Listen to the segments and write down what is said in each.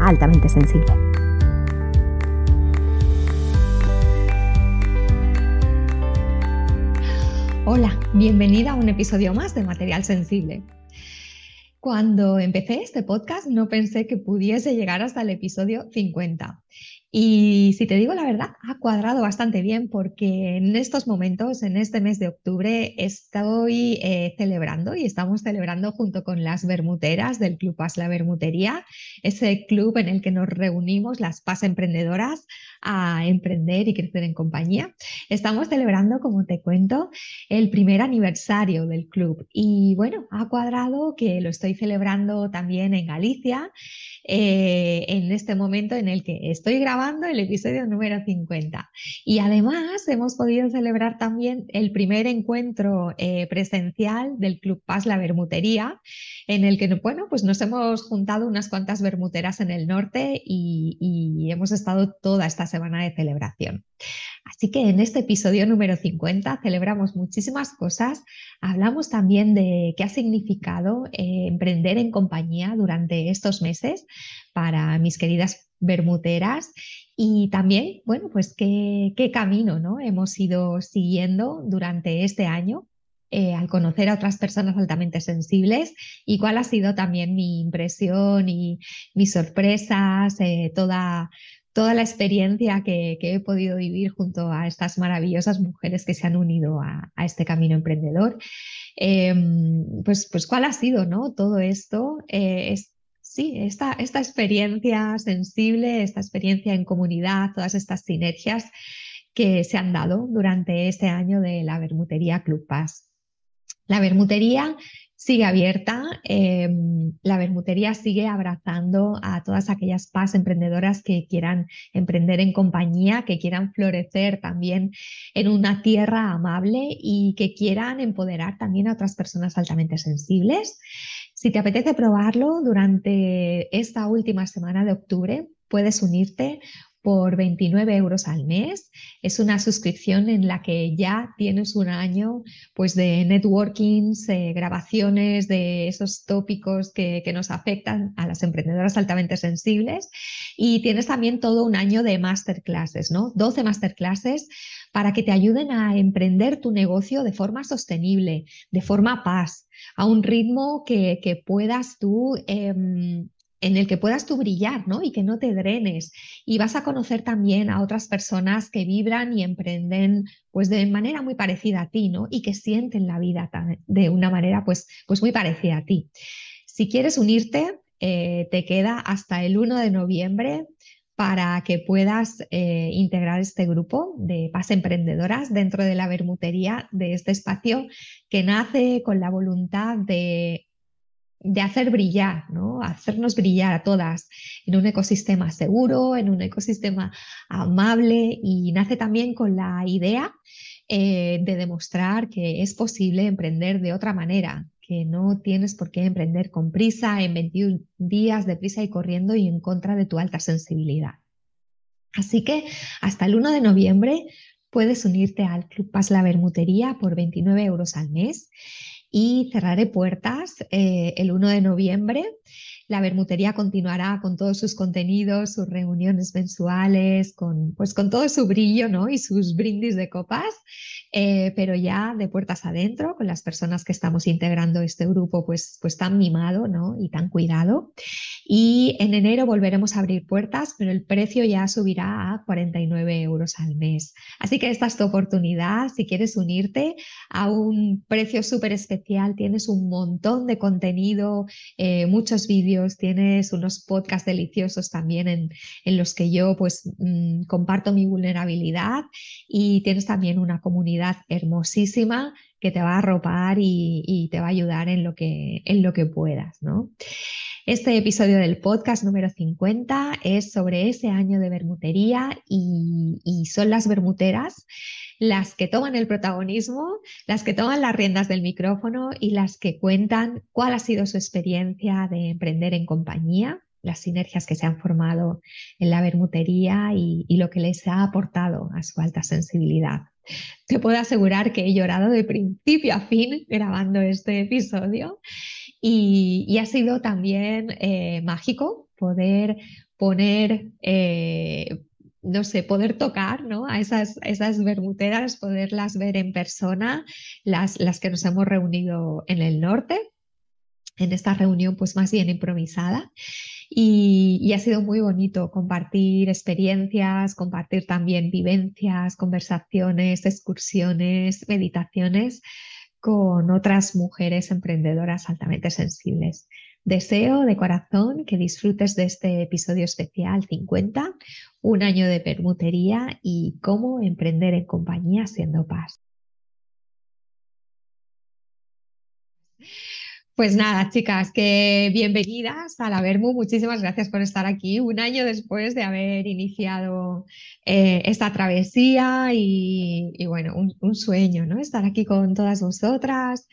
altamente sensible. Hola, bienvenida a un episodio más de Material Sensible. Cuando empecé este podcast no pensé que pudiese llegar hasta el episodio 50 y si te digo la verdad, ha cuadrado bastante bien porque en estos momentos, en este mes de octubre, estoy eh, celebrando y estamos celebrando junto con las bermuteras del Club Paz La Bermutería, ese club en el que nos reunimos las Paz emprendedoras a emprender y crecer en compañía. Estamos celebrando, como te cuento, el primer aniversario del club y bueno, ha cuadrado que lo estoy celebrando también en Galicia eh, en este momento en el que estoy grabando el episodio número 50. Y además hemos podido celebrar también el primer encuentro eh, presencial del Club Paz La Bermutería, en el que bueno, pues nos hemos juntado unas cuantas bermuteras en el norte y, hemos estado toda esta semana de celebración. Así que en este episodio número 50 celebramos muchísimas cosas, hablamos también de qué ha significado eh, emprender en compañía durante estos meses para mis queridas bermuteras y también, bueno, pues qué, camino ¿no? hemos ido siguiendo durante este año eh, al conocer a otras personas altamente sensibles y cuál ha sido también mi impresión y mis sorpresas, eh, toda, toda la experiencia que, he podido vivir junto a estas maravillosas mujeres que se han unido a, este camino emprendedor. Em, pues, pues, ¿cuál ha sido ¿no? todo esto? Eh, sí, esta, experiencia sensible, esta experiencia en comunidad, todas estas sinergias que se han dado durante este año de la Bermutería Club Paz. La Bermutería sigue abierta. Em, la bermutería sigue abrazando a todas aquellas paz emprendedoras que quieran emprender en compañía, que quieran florecer también en una tierra amable y que quieran empoderar también a otras personas altamente sensibles. Si te apetece probarlo durante esta última semana de octubre, puedes unirte por 29 euros al mes. Es una suscripción en la que ya tienes un año pues, de networkings, eh, grabaciones de esos tópicos que, que, nos afectan a las emprendedoras altamente sensibles y tienes también todo un año de masterclasses, ¿no? 12 masterclasses para que te ayuden a emprender tu negocio de forma sostenible, de forma paz, a un ritmo que, que puedas tú... Eh, en el que puedas tú brillar, ¿no? Y que no te drenes. Y vas a conocer también a otras personas que vibran y emprenden pues de manera muy parecida a ti, ¿no? Y que sienten la vida de una manera pues, pues muy parecida a ti. Si quieres unirte, eh, te queda hasta el 1 de noviembre para que puedas eh, integrar este grupo de Paz Emprendedoras dentro de la bermutería de este espacio que nace con la voluntad de de hacer brillar, ¿no? Hacernos brillar a todas en un ecosistema seguro, en un ecosistema amable y nace también con la idea eh, de demostrar que es posible emprender de otra manera, que no tienes por qué emprender con prisa, en 21 días de prisa y corriendo y en contra de tu alta sensibilidad. Así que hasta el 1 de noviembre puedes unirte al Club Paz La Bermutería por 29 euros al mes y cerraré puertas eh, el 1 de noviembre. La Bermutería continuará con todos sus contenidos, sus reuniones mensuales, con, pues con todo su brillo ¿no? y sus brindis de copas, eh, pero ya de puertas adentro, con las personas que estamos integrando este grupo, pues, pues tan mimado ¿no? y tan cuidado. Y en enero volveremos a abrir puertas, pero el precio ya subirá a 49 euros al mes. Así que esta es tu oportunidad. Si quieres unirte a un precio súper especial, tienes un montón de contenido, eh, muchos vídeos tienes unos podcasts deliciosos también en, en los que yo pues mm, comparto mi vulnerabilidad y tienes también una comunidad hermosísima que te va a arropar y, y te va a ayudar en lo que, en lo que puedas, ¿no? Este episodio del podcast número 50 es sobre ese año de bermutería y, y son las bermuteras las que toman el protagonismo, las que toman las riendas del micrófono y las que cuentan cuál ha sido su experiencia de emprender en compañía, las sinergias que se han formado en la bermutería y, lo que les ha aportado a su alta sensibilidad. Te puedo asegurar que he llorado de principio a fin grabando este episodio y, y ha sido también eh, mágico poder poner eh, no sé, poder tocar ¿no? a esas, esas bermuteras, poderlas ver en persona, las, las que nos hemos reunido en el norte, en esta reunión pues más bien improvisada. Y, y, ha sido muy bonito compartir experiencias, compartir también vivencias, conversaciones, excursiones, meditaciones con otras mujeres emprendedoras altamente sensibles. Deseo de corazón que disfrutes de este episodio especial 50, un año de permutería y cómo emprender en compañía siendo paz. Pues nada, chicas, que bienvenidas a la Vermu. Muchísimas gracias por estar aquí un año después de haber iniciado eh, esta travesía y, bueno, un, sueño, ¿no? Estar aquí con todas vosotras.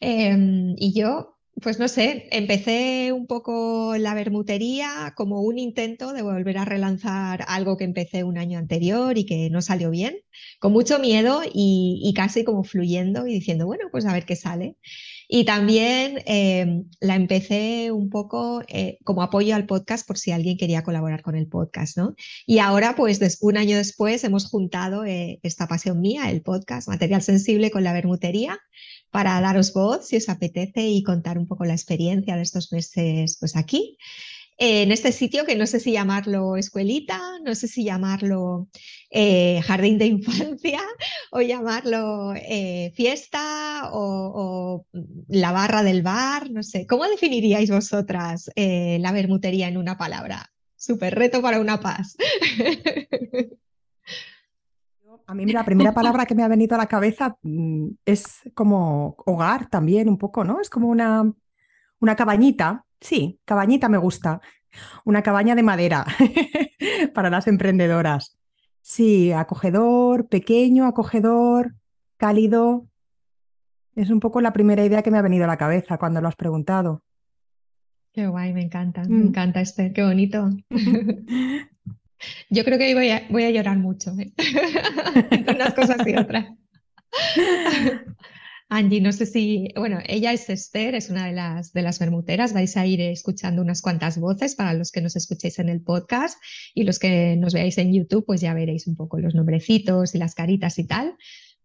Eh, y yo pues no sé, empecé un poco la bermutería como un intento de volver a relanzar algo que empecé un año anterior y que no salió bien, con mucho miedo y, casi como fluyendo y diciendo, bueno, pues a ver qué sale. Y también eh, la empecé un poco eh, como apoyo al podcast por si alguien quería colaborar con el podcast, ¿no? Y ahora, pues un año después, hemos juntado eh, esta pasión mía, el podcast Material Sensible con la bermutería, para daros voz si os apetece y contar un poco la experiencia de estos meses pues aquí en este sitio que no sé si llamarlo escuelita, no sé si llamarlo eh, jardín de infancia o llamarlo eh, fiesta o, la barra del bar, no sé. ¿Cómo definiríais vosotras eh, la bermutería en una palabra? Súper reto para una paz. A mí la primera palabra que me ha venido a la cabeza mm, es como hogar también un poco, ¿no? Es como una, una cabañita. Sí, cabañita me gusta. Una cabaña de madera para las emprendedoras. Sí, acogedor, pequeño, acogedor, cálido. Es un poco la primera idea que me ha venido a la cabeza cuando lo has preguntado. Qué guay, me encanta, mm. me encanta este, qué bonito. Yo creo que voy a, voy a llorar mucho ¿eh? entre unas cosas y otras. Angie, no sé si, bueno, ella es Esther, es una de las, de las bermuteras. Vais a ir escuchando unas cuantas voces para los que nos escuchéis en el podcast y los que nos veáis en YouTube, pues ya veréis un poco los nombrecitos y las caritas y tal.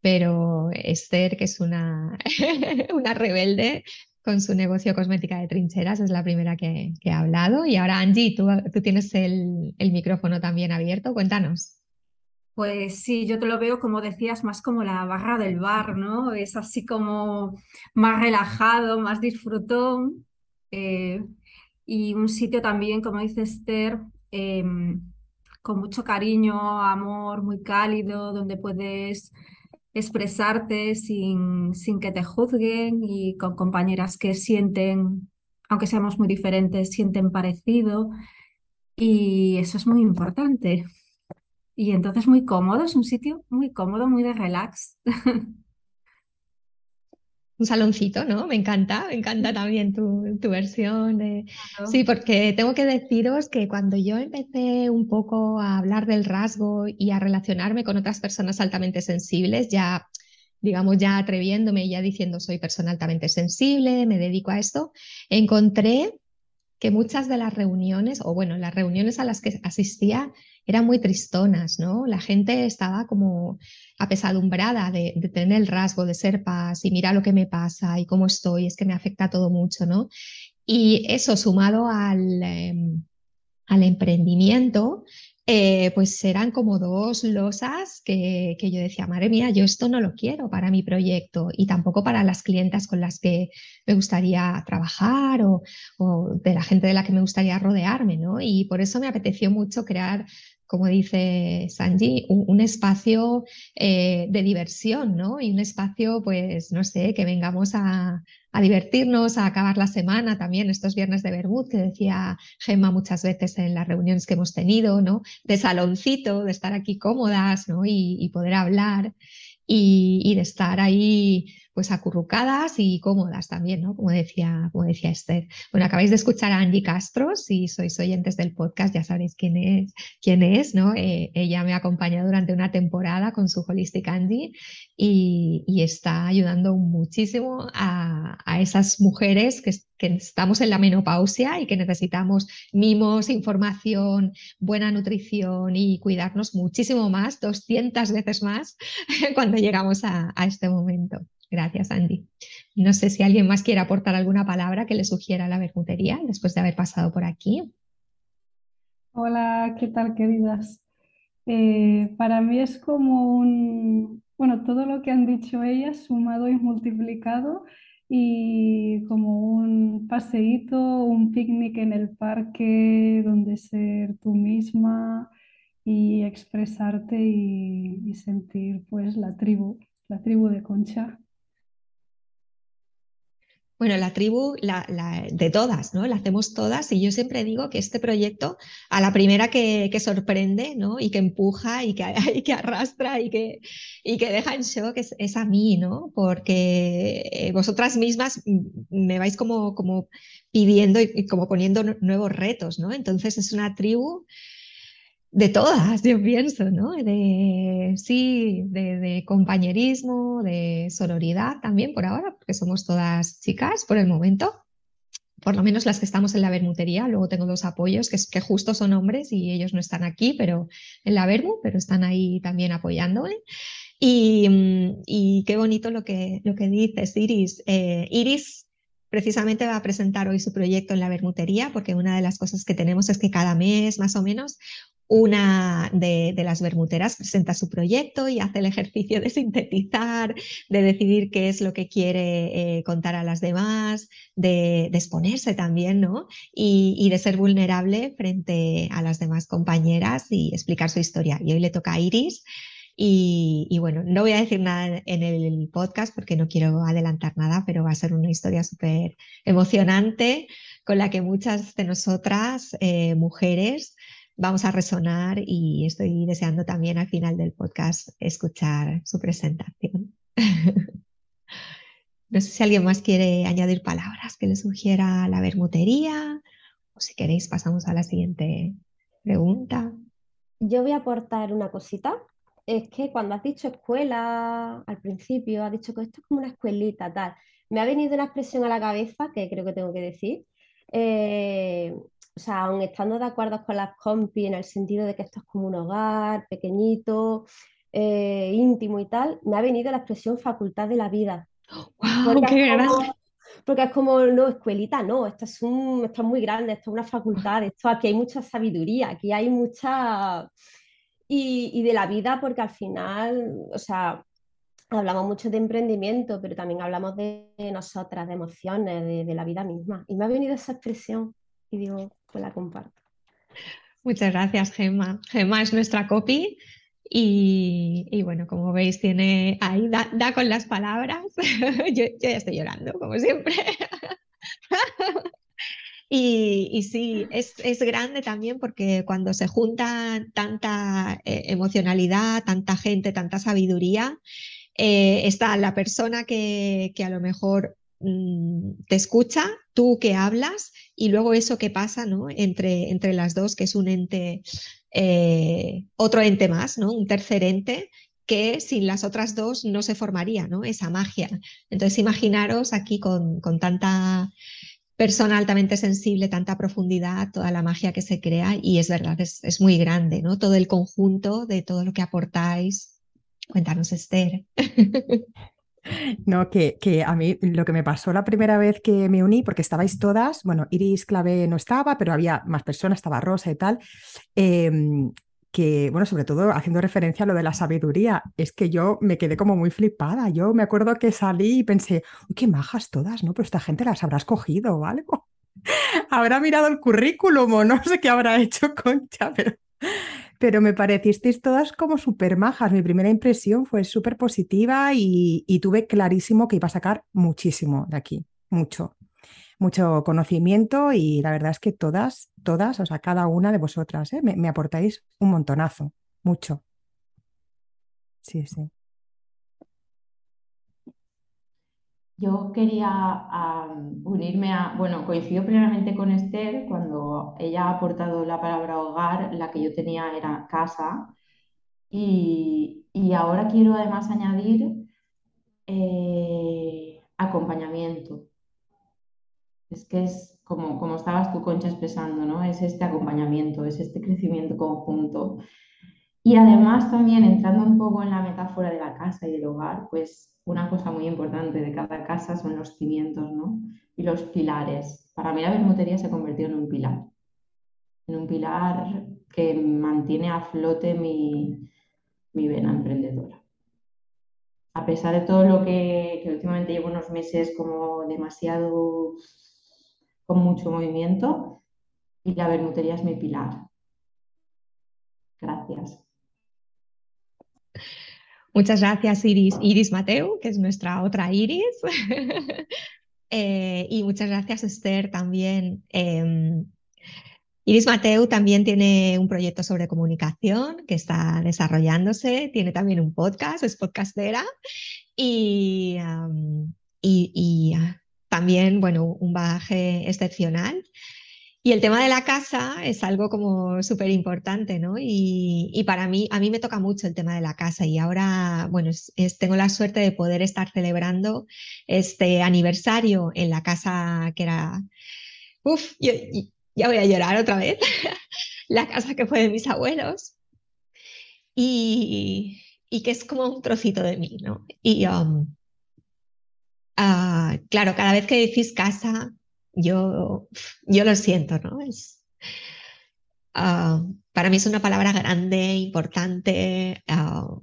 Pero Esther, que es una, una rebelde, con su negocio cosmética de trincheras, es la primera que, que ha hablado. Y ahora, Angie, tú, tú tienes el, el, micrófono también abierto, cuéntanos. Pues sí, yo te lo veo, como decías, más como la barra del bar, ¿no? Es así como más relajado, más disfrutón. Eh, y un sitio también, como dice Esther, eh, con mucho cariño, amor, muy cálido, donde puedes expresarte sin, sin que te juzguen y con compañeras que sienten, aunque seamos muy diferentes, sienten parecido. Y eso es muy importante. Y entonces muy cómodo, es un sitio muy cómodo, muy de relax. un saloncito, ¿no? Me encanta, me encanta también tu, tu versión. Claro. Sí, porque tengo que deciros que cuando yo empecé un poco a hablar del rasgo y a relacionarme con otras personas altamente sensibles, ya, digamos, ya atreviéndome, ya diciendo soy persona altamente sensible, me dedico a esto, encontré que muchas de las reuniones, o bueno, las reuniones a las que asistía eran muy tristonas, ¿no? La gente estaba como apesadumbrada de, tener el rasgo de ser paz y mira lo que me pasa y cómo estoy, es que me afecta todo mucho, ¿no? Y eso sumado al, eh, al emprendimiento, eh, pues eran como dos losas que, yo decía, madre mía, yo esto no lo quiero para mi proyecto y tampoco para las clientas con las que me gustaría trabajar o, de la gente de la que me gustaría rodearme, ¿no? Y por eso me apeteció mucho crear como dice Sanji, un, espacio eh, de diversión, ¿no? Y un espacio, pues, no sé, que vengamos a, divertirnos, a acabar la semana también, estos viernes de Bermud, que decía Gemma muchas veces en las reuniones que hemos tenido, ¿no? De saloncito, de estar aquí cómodas, ¿no? Y, poder hablar y, y de estar ahí pues acurrucadas y cómodas también, ¿no? Como decía, como decía Esther. Bueno, acabáis de escuchar a Angie Castro, si sois oyentes del podcast ya sabréis quién es, quién es ¿no? Eh, ella me ha acompañado durante una temporada con su Holistic Angie y, está ayudando muchísimo a, esas mujeres que, estamos en la menopausia y que necesitamos mimos, información, buena nutrición y cuidarnos muchísimo más, 200 veces más, cuando llegamos a este momento. Gracias, Andy. No sé si alguien más quiere aportar alguna palabra que le sugiera la bermutería después de haber pasado por aquí. Hola, ¿qué tal, queridas? Eh, para mí es como un, bueno, todo lo que han dicho ellas sumado y multiplicado y como un paseíto, un picnic en el parque donde ser tú misma y expresarte y, y sentir pues la tribu, la tribu de Concha. Bueno, la tribu la, de todas, ¿no? La hacemos todas y yo siempre digo que este proyecto, a la primera que, sorprende, ¿no? Y que empuja y que, arrastra y que, y que deja en shock es, a mí, ¿no? Porque eh, vosotras mismas me vais como, como pidiendo y como poniendo nuevos retos, ¿no? Entonces es una tribu de todas, yo pienso, ¿no? De, sí, de, compañerismo, de sororidad también por ahora, porque somos todas chicas por el momento, por lo menos las que estamos en la bermutería. Luego tengo dos apoyos que, que justo son hombres y ellos no están aquí, pero en la bermu, pero están ahí también apoyándome. Y, mm, y qué bonito lo que, lo que dices, Iris. Eh, Iris precisamente va a presentar hoy su proyecto en la bermutería, porque una de las cosas que tenemos es que cada mes, más o menos, una de, las bermuteras presenta su proyecto y hace el ejercicio de sintetizar, de decidir qué es lo que quiere eh, contar a las demás, de, exponerse también, ¿no? Y, de ser vulnerable frente a las demás compañeras y explicar su historia. Y hoy le toca a Iris. Y, bueno, no voy a decir nada en el podcast porque no quiero adelantar nada, pero va a ser una historia súper emocionante con la que muchas de nosotras, eh, mujeres, vamos a resonar y estoy deseando también al final del podcast escuchar su presentación. no sé si alguien más quiere añadir palabras que le sugiera la bermutería o si queréis pasamos a la siguiente pregunta. Yo voy a aportar una cosita. Es que cuando has dicho escuela al principio, has dicho que esto es como una escuelita, tal. Me ha venido una expresión a la cabeza que creo que tengo que decir. Eh, o sea, aun estando de acuerdo con las compi en el sentido de que esto es como un hogar pequeñito, eh, íntimo y tal, me ha venido la expresión facultad de la vida. porque, es como, porque es como, no, escuelita, no, esto es, un, esto es muy grande, esto es una facultad, esto, aquí hay mucha sabiduría, aquí hay mucha... Y, y de la vida, porque al final, o sea, hablamos mucho de emprendimiento, pero también hablamos de nosotras, de emociones, de, de, la vida misma. Y me ha venido esa expresión y digo, pues la comparto. Muchas gracias, Gemma. Gemma es nuestra copy y, bueno, como veis, tiene ahí, da, con las palabras. yo, ya estoy llorando, como siempre. Y, sí, es, grande también porque cuando se junta tanta eh, emocionalidad, tanta gente, tanta sabiduría, eh, está la persona que, que, a lo mejor Mm, te escucha, tú que hablas y luego eso que pasa ¿no? entre, entre las dos, que es un ente, eh, otro ente más, ¿no? un tercer ente que sin las otras dos no se formaría ¿no? esa magia. Entonces imaginaros aquí con, con tanta persona altamente sensible, tanta profundidad, toda la magia que se crea y es verdad, es, es muy grande, ¿no? Todo el conjunto de todo lo que aportáis. Cuéntanos, Esther. No, que, que, a mí lo que me pasó la primera vez que me uní, porque estabais todas, bueno, Iris Clave no estaba, pero había más personas, estaba Rosa y tal. Em, que, bueno, sobre todo haciendo referencia a lo de la sabiduría, es que yo me quedé como muy flipada. Yo me acuerdo que salí y pensé, uy, qué majas todas, ¿no? Pero esta gente las habrá escogido o algo. habrá mirado el currículum o no sé qué habrá hecho Concha, pero, pero me parecisteis todas como súper majas. Mi primera impresión fue súper positiva y, y tuve clarísimo que iba a sacar muchísimo de aquí, mucho mucho conocimiento y la verdad es que todas, todas, o sea, cada una de vosotras, ¿eh? me, aportáis un montonazo, mucho. Sí, sí. Yo quería unirme a, bueno, coincido plenamente con Esther cuando ella ha aportado la palabra hogar, la que yo tenía era casa, y, ahora quiero además añadir eh, acompañamiento. Es que es como, como estabas tú, Concha, expresando, ¿no? Es este acompañamiento, es este crecimiento conjunto. Y además también entrando un poco en la metáfora de la casa y del hogar, pues una cosa muy importante de cada casa son los cimientos, ¿no? Y los pilares. Para mí la bermutería se ha convertido en un pilar, en un pilar que mantiene a flote mi, mi vena emprendedora. A pesar de todo lo que, que últimamente llevo unos meses como demasiado con mucho movimiento y la bermutería es mi pilar. Gracias. Muchas gracias, Iris. Iris Mateu, que es nuestra otra Iris. Eh, y muchas gracias, Esther, también. Em, Iris Mateu también tiene un proyecto sobre comunicación que está desarrollándose, tiene también un podcast, es podcastera y, y también, bueno, un bagaje excepcional. Y el tema de la casa es algo como súper importante, ¿no? Y, para mí, a mí me toca mucho el tema de la casa y ahora, bueno, tengo la suerte de poder estar celebrando este aniversario en la casa que era, uf, ya voy a llorar otra vez, la casa que fue de mis abuelos y, que es como un trocito de mí, ¿no? Y, um, Ah, claro, cada vez que decís casa, yo, yo lo siento, ¿no? Es, ah, para mí es una palabra grande, importante, ah,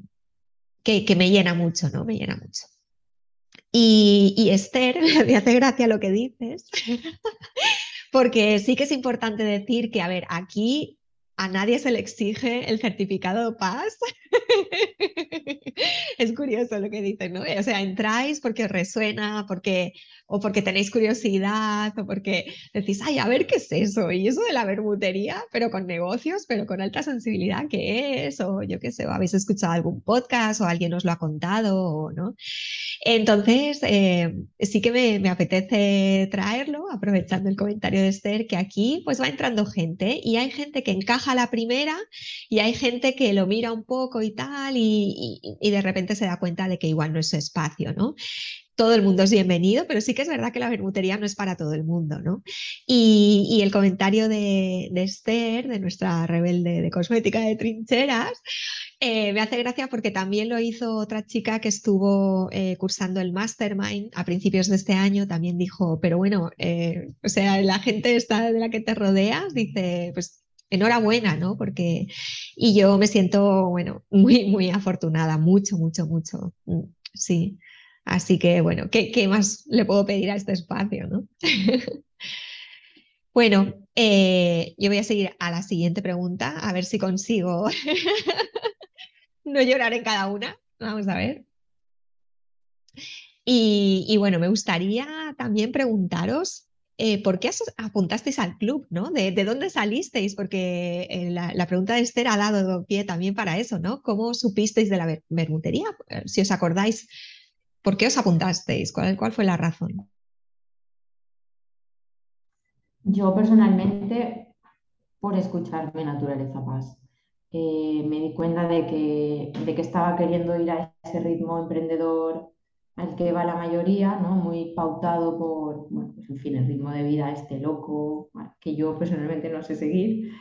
que, que, me llena mucho, ¿no? Me llena mucho. Y, y Esther, me hace gracia lo que dices, porque sí que es importante decir que, a ver, aquí a nadie se le exige el certificado PAS. es curioso lo que dicen, ¿no? O sea, entráis porque os resuena, porque, o porque tenéis curiosidad, o porque decís, ay, a ver qué es eso, y eso de la bermutería, pero con negocios, pero con alta sensibilidad, ¿qué es? O yo qué sé, o habéis escuchado algún podcast, o alguien os lo ha contado, ¿no? Entonces, eh, sí que me, apetece traerlo, aprovechando el comentario de Esther, que aquí pues va entrando gente, y hay gente que encaja la primera y hay gente que lo mira un poco y tal y, de repente se da cuenta de que igual no es su espacio, ¿no? Todo el mundo es bienvenido, pero sí que es verdad que la bermutería no es para todo el mundo, ¿no? Y, el comentario de, Esther, de nuestra rebelde de cosmética de trincheras, eh, me hace gracia porque también lo hizo otra chica que estuvo eh, cursando el Mastermind a principios de este año, también dijo, pero bueno, eh, o sea, la gente está de la que te rodeas, dice, pues enhorabuena, ¿no? Porque, y yo me siento, bueno, muy, muy afortunada, mucho, mucho, mucho, mm, sí. Así que, bueno, ¿qué, más le puedo pedir a este espacio, ¿no? bueno, eh, yo voy a seguir a la siguiente pregunta, a ver si consigo no llorar en cada una. Vamos a ver. Y, y, bueno, me gustaría también preguntaros eh, ¿por qué apuntasteis al club? ¿no? ¿De, dónde salisteis? Porque eh, la, pregunta de Esther ha dado pie también para eso, ¿no? ¿Cómo supisteis de la bermutería? Si os acordáis, ¿por qué os apuntasteis? ¿Cuál, fue la razón? Yo personalmente, por escucharme Naturaleza Paz. me di cuenta de que, de que estaba queriendo ir a ese ritmo emprendedor al que va la mayoría, ¿no? Muy pautado por, pues en fin, el ritmo de vida este loco, que yo personalmente no sé seguir.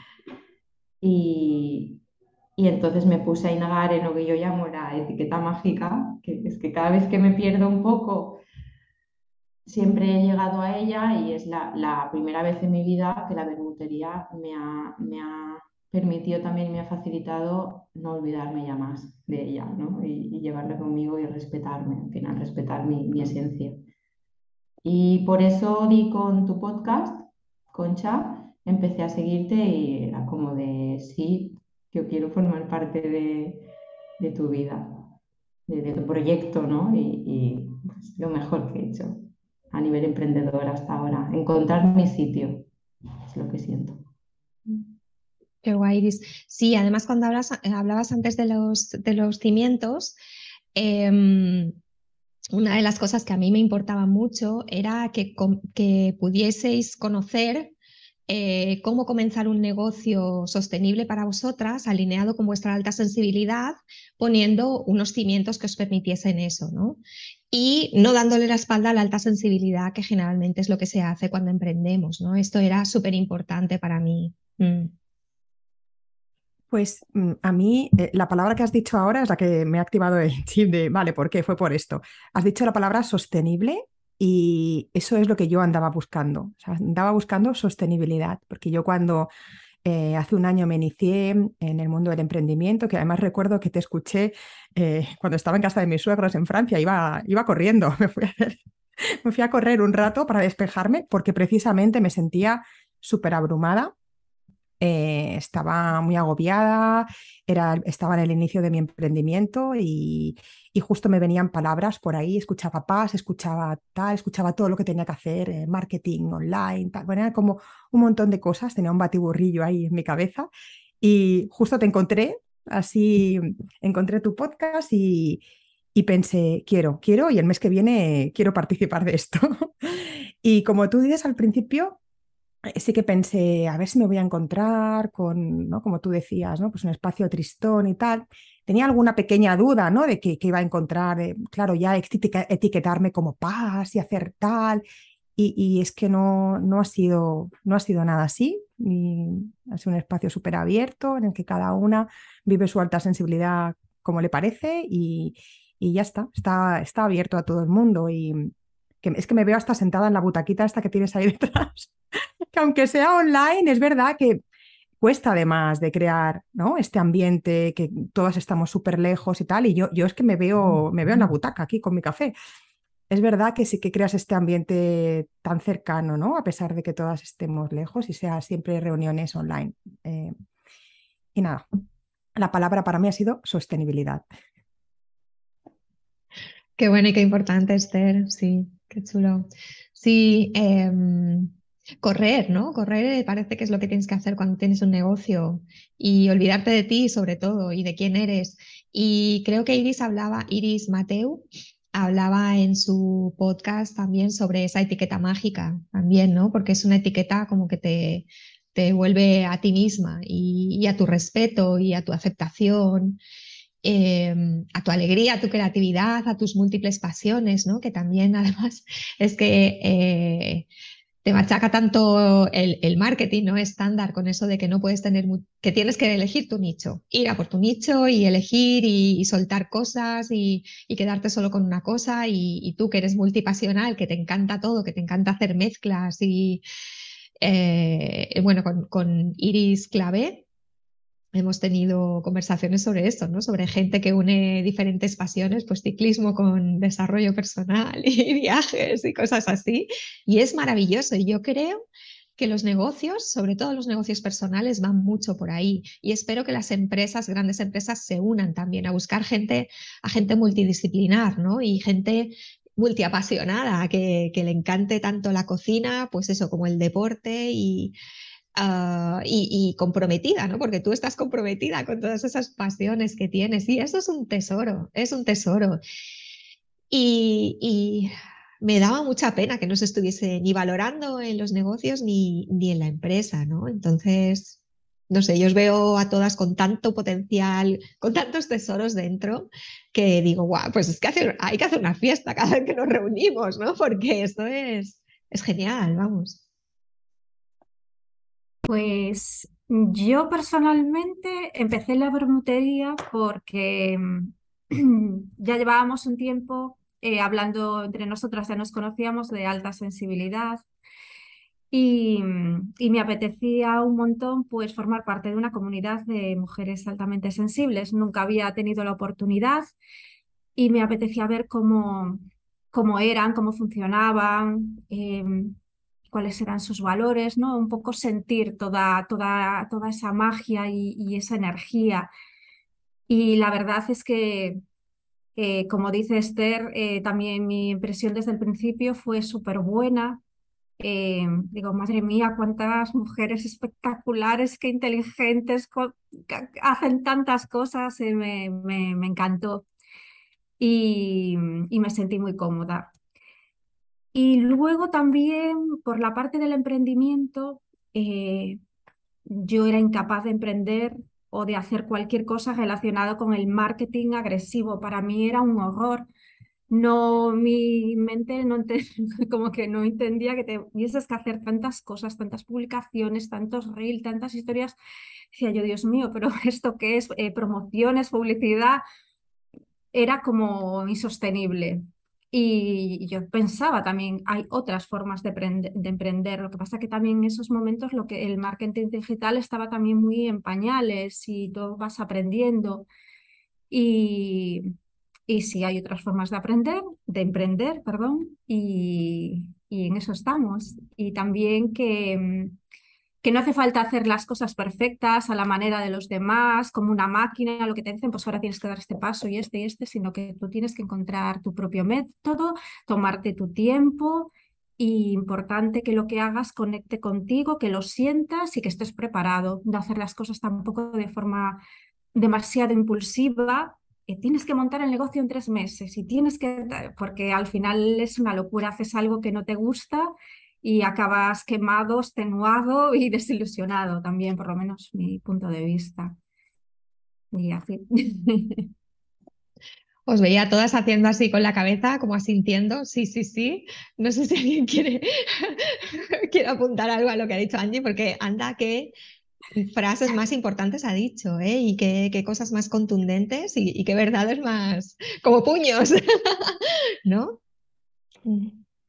Y, y entonces me puse a indagar en lo que yo llamo la etiqueta mágica, que es que cada vez que me pierdo un poco, siempre he llegado a ella y es la, la primera vez en mi vida que la bermutería me ha, me ha permitió también me ha facilitado no olvidarme ya más de ella, ¿no? Y, llevarla conmigo y respetarme, al final, respetar mi, mi, esencia. Y por eso di con tu podcast, Concha, empecé a seguirte y era como de, sí, yo quiero formar parte de, de tu vida, de, tu proyecto, ¿no? Y, pues, lo mejor que he hecho a nivel emprendedor hasta ahora, encontrar mi sitio, es lo que siento. Qué guay, Iris. Sí, además cuando hablas, hablabas antes de los, de los cimientos, em, una de las cosas que a mí me importaba mucho era que, que pudieseis conocer eh, cómo comenzar un negocio sostenible para vosotras, alineado con vuestra alta sensibilidad, poniendo unos cimientos que os permitiesen eso, ¿no? Y no dándole la espalda a la alta sensibilidad, que generalmente es lo que se hace cuando emprendemos, ¿no? Esto era súper importante para mí. Mm. Pues mm, a mí eh, la palabra que has dicho ahora es la que me ha activado el chip de, vale, ¿por qué? Fue por esto. Has dicho la palabra sostenible y eso es lo que yo andaba buscando. andaba buscando sostenibilidad, porque yo cuando eh, hace un año me inicié en el mundo del emprendimiento, que además recuerdo que te escuché eh, cuando estaba en casa de mis suegros en Francia, iba, iba corriendo, me fui, a correr un rato para despejarme porque precisamente me sentía súper abrumada eh, estaba muy agobiada, era, estaba en el inicio de mi emprendimiento y, justo me venían palabras por ahí, escuchaba paz, escuchaba tal, escuchaba todo lo que tenía que hacer, eh, marketing online, tal. Bueno, era como un montón de cosas, tenía un batiburrillo ahí en mi cabeza y justo te encontré, así encontré tu podcast y, y pensé, quiero, quiero y el mes que viene quiero participar de esto. y como tú dices al principio, sí que pensé, a ver si me voy a encontrar con, ¿no? como tú decías, ¿no? pues un espacio tristón y tal. Tenía alguna pequeña duda ¿no? de que, iba a encontrar, eh, claro, ya etiquetarme como paz y hacer tal. Y, es que no, no, ha sido, no ha sido nada así. Y ha sido un espacio súper abierto en el que cada una vive su alta sensibilidad como le parece y, y ya está, está, está abierto a todo el mundo. Y, es que me veo hasta sentada en la butaquita esta que tienes ahí detrás, que aunque sea online, es verdad que cuesta además de crear ¿no? este ambiente, que todas estamos súper lejos y tal, y yo, yo es que me veo, me veo en la butaca aquí con mi café. Es verdad que sí que creas este ambiente tan cercano, ¿no? A pesar de que todas estemos lejos y sea siempre reuniones online. Eh, y nada, la palabra para mí ha sido sostenibilidad. Qué bueno y qué importante, Esther, sí. Qué chulo. Sí, em, correr, ¿no? Correr parece que es lo que tienes que hacer cuando tienes un negocio y olvidarte de ti sobre todo y de quién eres. Y creo que Iris hablaba, Iris Mateu, hablaba en su podcast también sobre esa etiqueta mágica también, ¿no? Porque es una etiqueta como que te, te vuelve a ti misma y, y a tu respeto y a tu aceptación. Em, a tu alegría, a tu creatividad, a tus múltiples pasiones, ¿no? Que también además es que eh, te machaca tanto el, marketing, ¿no? Estándar con eso de que no puedes tener, que tienes que elegir tu nicho, ir a por tu nicho y elegir y, soltar cosas y, quedarte solo con una cosa y, tú que eres multipasional, que te encanta todo, que te encanta hacer mezclas y, eh, bueno, con, con Iris Clavé, hemos tenido conversaciones sobre esto, ¿no? Sobre gente que une diferentes pasiones, pues ciclismo con desarrollo personal y viajes y cosas así. Y es maravilloso. Y yo creo que los negocios, sobre todo los negocios personales, van mucho por ahí. Y espero que las empresas, grandes empresas, se unan también a buscar gente, a gente multidisciplinar, ¿no? Y gente multiapasionada, que, le encante tanto la cocina, pues eso, como el deporte y, Ah, y, comprometida, ¿no? Porque tú estás comprometida con todas esas pasiones que tienes y eso es un tesoro, es un tesoro. Y, me daba mucha pena que no se estuviese ni valorando en los negocios ni, ni en la empresa, ¿no? Entonces, no sé, yo os veo a todas con tanto potencial, con tantos tesoros dentro, que digo, guau, pues es que hay que hacer una fiesta cada vez que nos reunimos, ¿no? Porque esto es, es genial, vamos. Pues yo personalmente empecé la bermutería porque ya llevábamos un tiempo eh, hablando entre nosotras, ya nos conocíamos de alta sensibilidad y, y, me apetecía un montón pues formar parte de una comunidad de mujeres altamente sensibles. Nunca había tenido la oportunidad y me apetecía ver cómo, cómo eran, cómo funcionaban, eh, cuáles eran sus valores, ¿no? Un poco sentir toda, toda, toda esa magia y, esa energía. Y la verdad es que, eh, como dice Esther, eh, también mi impresión desde el principio fue súper buena. Eh, digo, madre mía, cuántas mujeres espectaculares, qué inteligentes, hacen tantas cosas, me, me, me, encantó y, me sentí muy cómoda. Y luego también por la parte del emprendimiento, yo era incapaz de emprender o de hacer cualquier cosa relacionado con el marketing agresivo. Para mí era un horror no, mi mente no como que no entendía que tuvieses que hacer tantas cosas, tantas publicaciones, tantos reels, tantas historias. Decía yo, Dios mío, pero ¿esto qué es? Eh, promociones, publicidad. Era como insostenible. Y yo pensaba también, hay otras formas de, de, emprender. Lo que pasa que también en esos momentos lo que el marketing digital estaba también muy en pañales y todo vas aprendiendo. Y, y sí, hay otras formas de aprender, de emprender, perdón, y, y en eso estamos. Y también que, mm, que no hace falta hacer las cosas perfectas a la manera de los demás, como una máquina, lo que te dicen, pues ahora tienes que dar este paso y este y este, sino que tú tienes que encontrar tu propio método, tomarte tu tiempo y importante que lo que hagas conecte contigo, que lo sientas y que estés preparado, de hacer las cosas tampoco de forma demasiado impulsiva tienes que montar el negocio en tres meses y tienes que, porque al final es una locura, haces algo que no te gusta y acabas quemado, extenuado y desilusionado también, por lo menos mi punto de vista. Y así. Os veía todas haciendo así con la cabeza, como asintiendo, sí, sí, sí. No sé si alguien quiere, quiere apuntar algo a lo que ha dicho Angie, porque anda que frases más importantes ha dicho, ¿eh? Y qué, cosas más contundentes y, qué verdades más como puños, ¿no?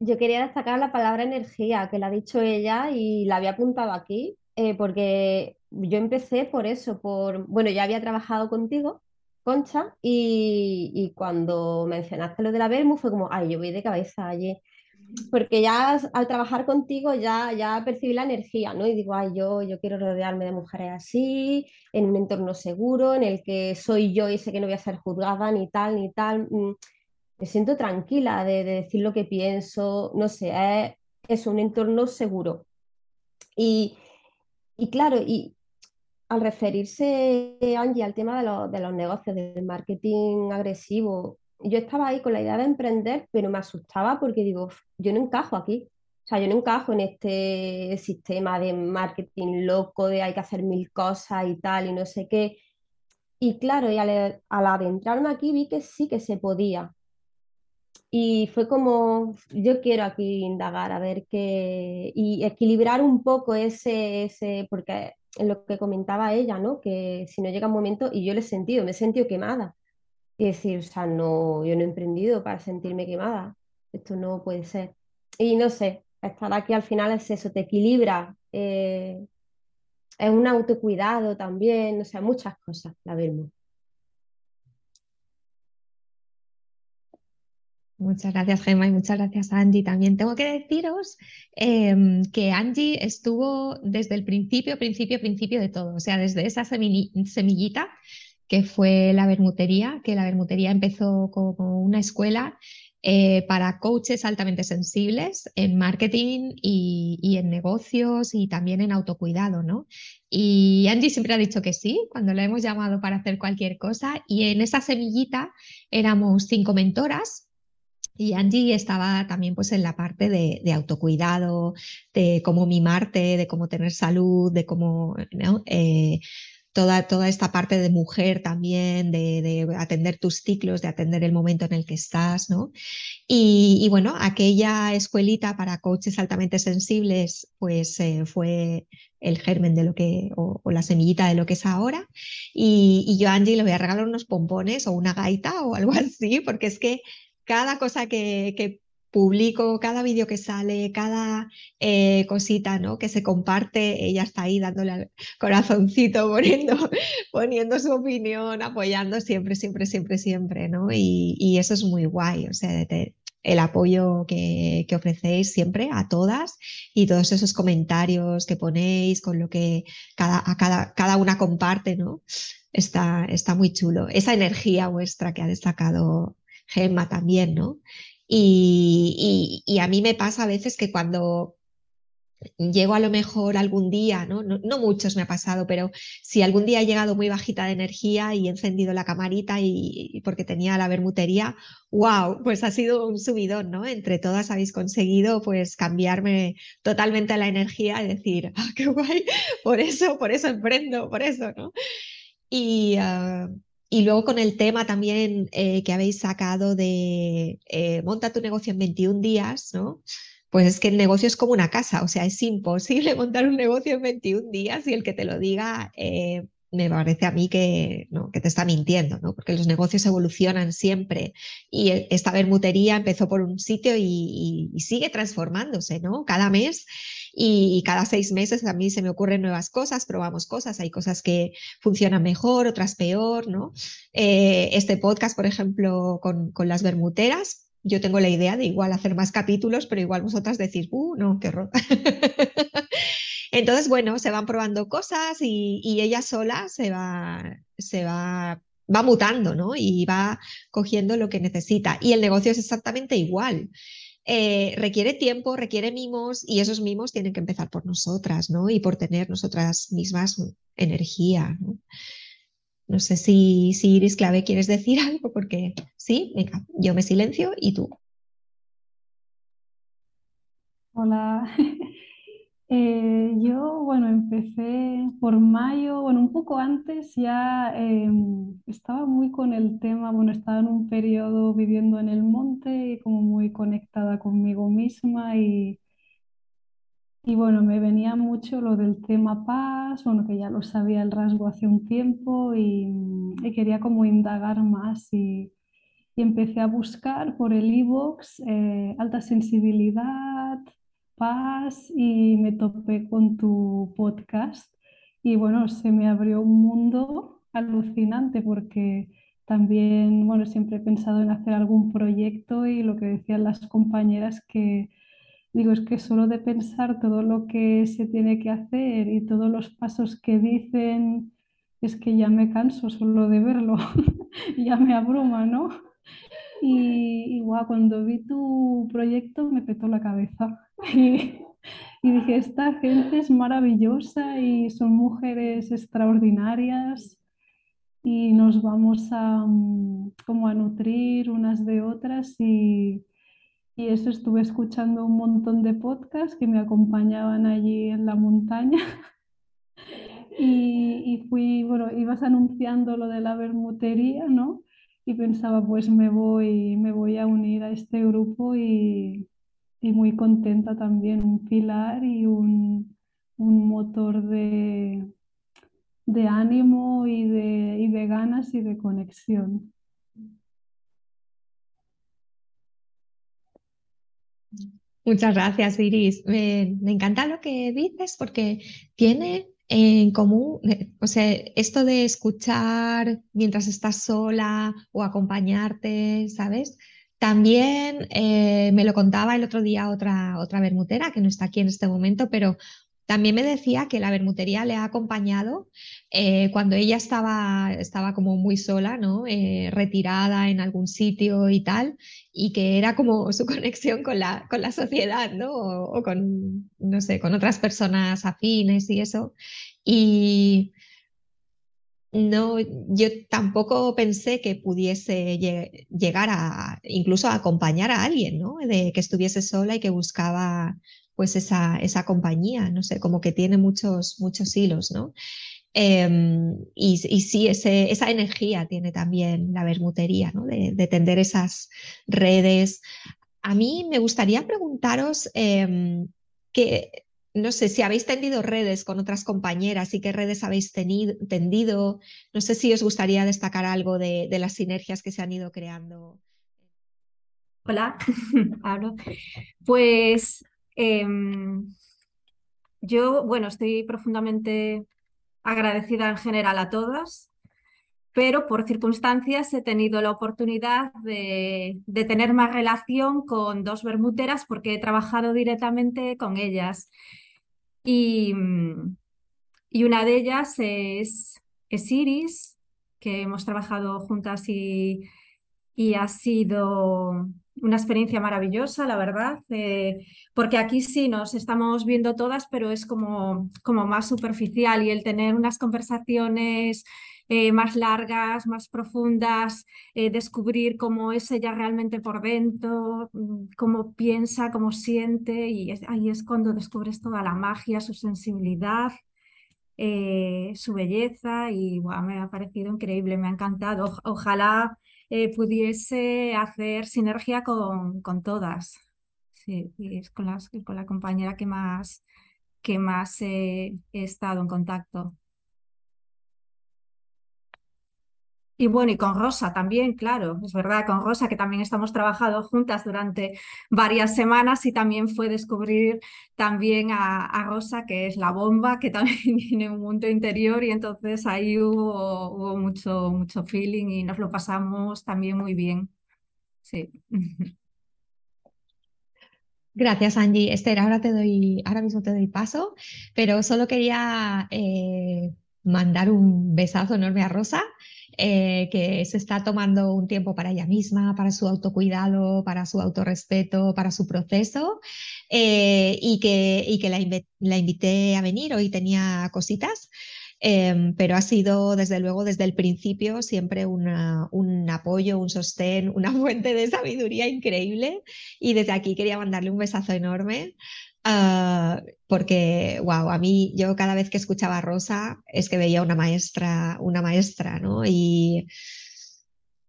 Yo quería destacar la palabra energía, que la ha dicho ella y la había apuntado aquí, eh, porque yo empecé por eso, por, bueno, ya había trabajado contigo, Concha, y, y cuando mencionaste lo de la Vermu fue como, ay, yo voy de cabeza allí porque ya al trabajar contigo ya, ya percibí la energía, ¿no? Y digo, ay, yo, yo quiero rodearme de mujeres así, en un entorno seguro, en el que soy yo y sé que no voy a ser juzgada ni tal, ni tal. Me siento tranquila de, decir lo que pienso, no sé, es, es un entorno seguro. Y, y claro, y al referirse, Angie, al tema de, de los negocios, del marketing agresivo, yo estaba ahí con la idea de emprender, pero me asustaba porque digo, yo no encajo aquí. O sea, yo no encajo en este sistema de marketing loco, de hay que hacer mil cosas y tal, y no sé qué. Y claro, y al, adentrarme aquí vi que sí que se podía. Y fue como, yo quiero aquí indagar, a ver qué, y equilibrar un poco ese, ese, porque es lo que comentaba ella, ¿no? Que si no llega un momento, y yo le he sentido, me he sentido quemada y decir, o sea, no, yo no he emprendido para sentirme quemada, esto no puede ser. Y no sé, estar aquí al final es eso, te equilibra, eh, es un autocuidado también, o sea, muchas cosas, la vemos. Muchas gracias, Gemma, y muchas gracias, Angie. También tengo que deciros em, que Angie estuvo desde el principio, principio, principio de todo, o sea, desde esa semillita que fue la Bermutería, que la Bermutería empezó como una escuela eh, para coaches altamente sensibles en marketing y, en negocios y también en autocuidado, ¿no? Y Angie siempre ha dicho que sí cuando la hemos llamado para hacer cualquier cosa y en esa semillita éramos cinco mentoras y Angie estaba también pues en la parte de, autocuidado, de cómo mimarte, de cómo tener salud, de cómo. Eh, toda, toda esta parte de mujer también, de, atender tus ciclos, de atender el momento en el que estás, ¿no? Y, bueno, aquella escuelita para coaches altamente sensibles, pues eh, fue el germen de lo que, o, la semillita de lo que es ahora. Y, yo a Angie le voy a regalar unos pompones o una gaita o algo así, porque es que cada cosa que, publico cada vídeo que sale, cada eh, cosita ¿no? que se comparte, ella está ahí dándole al corazoncito, poniendo, poniendo su opinión, apoyando siempre, siempre, siempre, siempre, ¿no? Y, eso es muy guay, o sea, el apoyo que, que, ofrecéis siempre a todas y todos esos comentarios que ponéis con lo que cada, a cada, cada una comparte, ¿no? Está, está muy chulo. Esa energía vuestra que ha destacado Gemma también, ¿no? Y, a mí me pasa a veces que cuando llego a lo mejor algún día, ¿no? ¿no? muchos me ha pasado, pero si algún día he llegado muy bajita de energía y he encendido la camarita y, porque tenía la bermutería, wow, pues ha sido un subidón, ¿no? Entre todas habéis conseguido pues cambiarme totalmente la energía y decir, ah, qué guay, por eso, por eso emprendo, por eso, ¿no? Y, uh, y luego con el tema también eh, que habéis sacado de eh, monta tu negocio en 21 días, ¿no? Pues es que el negocio es como una casa, o sea, es imposible montar un negocio en 21 días y el que te lo diga eh, me parece a mí que, ¿no? que te está mintiendo, ¿no? porque los negocios evolucionan siempre y e, esta bermutería empezó por un sitio y, y, sigue transformándose ¿no? cada mes y, cada seis meses a mí se me ocurren nuevas cosas, probamos cosas, hay cosas que funcionan mejor, otras peor. ¿no? Eh, este podcast, por ejemplo, con, con las bermuteras, yo tengo la idea de igual hacer más capítulos, pero igual vosotras decís, uh, no, qué horror. Entonces, bueno, se van probando cosas y, ella sola se va, se va, va mutando, ¿no? Y va cogiendo lo que necesita. Y el negocio es exactamente igual. Eh, requiere tiempo, requiere mimos y esos mimos tienen que empezar por nosotras, ¿no? Y por tener nosotras mismas energía, ¿no? Sé si Iris Clave quieres decir algo, porque sí, venga, yo me silencio y tú. Hola, Eh, yo, bueno, empecé por mayo, bueno, un poco antes ya em, estaba muy con el tema, bueno, estaba en un periodo viviendo en el monte y como muy conectada conmigo misma y, y bueno, me venía mucho lo del tema paz, bueno, que ya lo sabía el rasgo hace un tiempo y, quería como indagar más y, y empecé a buscar por el e-box eh, alta sensibilidad paz y me topé con tu podcast y bueno, se me abrió un mundo alucinante porque también, bueno, siempre he pensado en hacer algún proyecto y lo que decían las compañeras que digo, es que solo de pensar todo lo que se tiene que hacer y todos los pasos que dicen, es que ya me canso solo de verlo, ya me abruma, ¿no? Y, y cuando vi tu proyecto me petó la cabeza. Y, y, dije, esta gente es maravillosa y son mujeres extraordinarias y nos vamos a, mm, como a nutrir unas de otras y, y eso estuve escuchando un montón de podcasts que me acompañaban allí en la montaña. Y, y, fui, bueno, ibas anunciando lo de la bermutería, ¿no? Y pensaba, pues me voy, me voy a unir a este grupo y, y muy contenta también, un pilar y un, un motor de, de ánimo y de, y de ganas y de conexión. Muchas gracias, Iris. Me, me, encanta lo que dices porque tiene en común, eh, o sea, esto de escuchar mientras estás sola o acompañarte, ¿sabes? También eh, me lo contaba el otro día otra, otra bermutera que no está aquí en este momento, pero también me decía que la bermutería le ha acompañado eh, cuando ella estaba, estaba como muy sola, ¿no? Retirada en algún sitio y tal, y que era como su conexión con la, con la sociedad, ¿no? O, con, no sé, con otras personas afines y eso. Y, no, yo tampoco pensé que pudiese llegar a incluso a acompañar a alguien, ¿no? De que estuviese sola y que buscaba pues esa, esa compañía, no sé, como que tiene muchos, muchos hilos, ¿no? Em, y, sí, esa energía tiene también la bermutería. De, tender esas redes. A mí me gustaría preguntaros eh, que no sé si habéis tendido redes con otras compañeras y qué redes habéis tenido, tendido. No sé si os gustaría destacar algo de, las sinergias que se han ido creando. Hola, hablo. Pues em, yo, bueno, estoy profundamente agradecida en general a todas, pero por circunstancias he tenido la oportunidad de, tener más relación con dos bermuteras porque he trabajado directamente con ellas. Y, una de ellas es, Iris, que hemos trabajado juntas y ha sido una experiencia maravillosa, la verdad, eh, porque aquí sí nos estamos viendo todas, pero es como, como más superficial y el tener unas conversaciones eh, más largas, más profundas, eh, descubrir cómo es ella realmente por dentro, mm, cómo piensa, cómo siente, y ahí es cuando descubres toda la magia, su sensibilidad. su belleza y me ha parecido increíble, me ha encantado. ojalá eh, pudiese hacer sinergia con, con todas. Sí, y es con, las, con la compañera que más, que más he estado en contacto. Y bueno, y con Rosa también, claro, es verdad, con Rosa que también estamos trabajando juntas durante varias semanas y también fue descubrir también a, Rosa, que es la bomba, que también tiene un mundo interior y entonces ahí hubo, hubo mucho, mucho feeling y nos lo pasamos también muy bien. Sí. Gracias, Angie. Esther, ahora te doy, ahora mismo te doy paso, pero solo quería eh, mandar un besazo enorme a Rosa eh, que se está tomando un tiempo para ella misma, para su autocuidado, para su autorrespeto, para su proceso, eh, y que, y que la, la, invité a venir. Hoy tenía cositas. Em, pero ha sido desde luego desde el principio siempre una, un apoyo, un sostén, una fuente de sabiduría increíble y desde aquí quería mandarle un besazo enorme Ah, porque, wow, a mí yo cada vez que escuchaba a Rosa es que veía una maestra, una maestra, ¿no? Y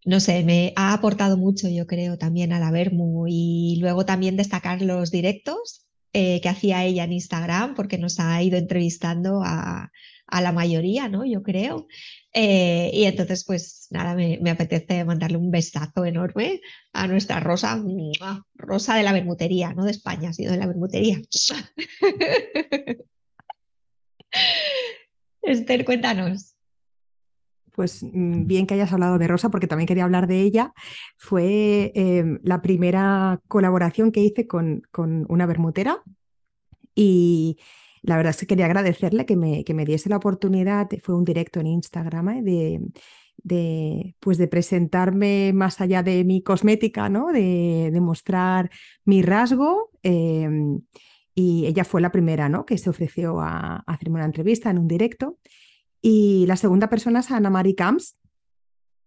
no sé, me ha aportado mucho, yo creo, también a la Vermu y luego también destacar los directos eh, que hacía ella en Instagram, porque nos ha ido entrevistando a, a la mayoría, ¿no? Yo creo. Eh, y entonces, pues nada, me, apetece mandarle un besazo enorme a nuestra Rosa, Rosa de la Bermutería, no de España, sino de la Bermutería. Esther, cuéntanos. Pues mm, bien que hayas hablado de Rosa, porque también quería hablar de ella. Fue em, la primera colaboración que hice con, con una bermutera y la verdad es que quería agradecerle que me, que me diese la oportunidad, fue un directo en Instagram, ¿eh? de, de, pues de presentarme más allá de mi cosmética, ¿no? de, de mostrar mi rasgo. Em, y ella fue la primera ¿no? que se ofreció a, a, hacerme una entrevista en un directo. Y la segunda persona es Ana Mari Camps,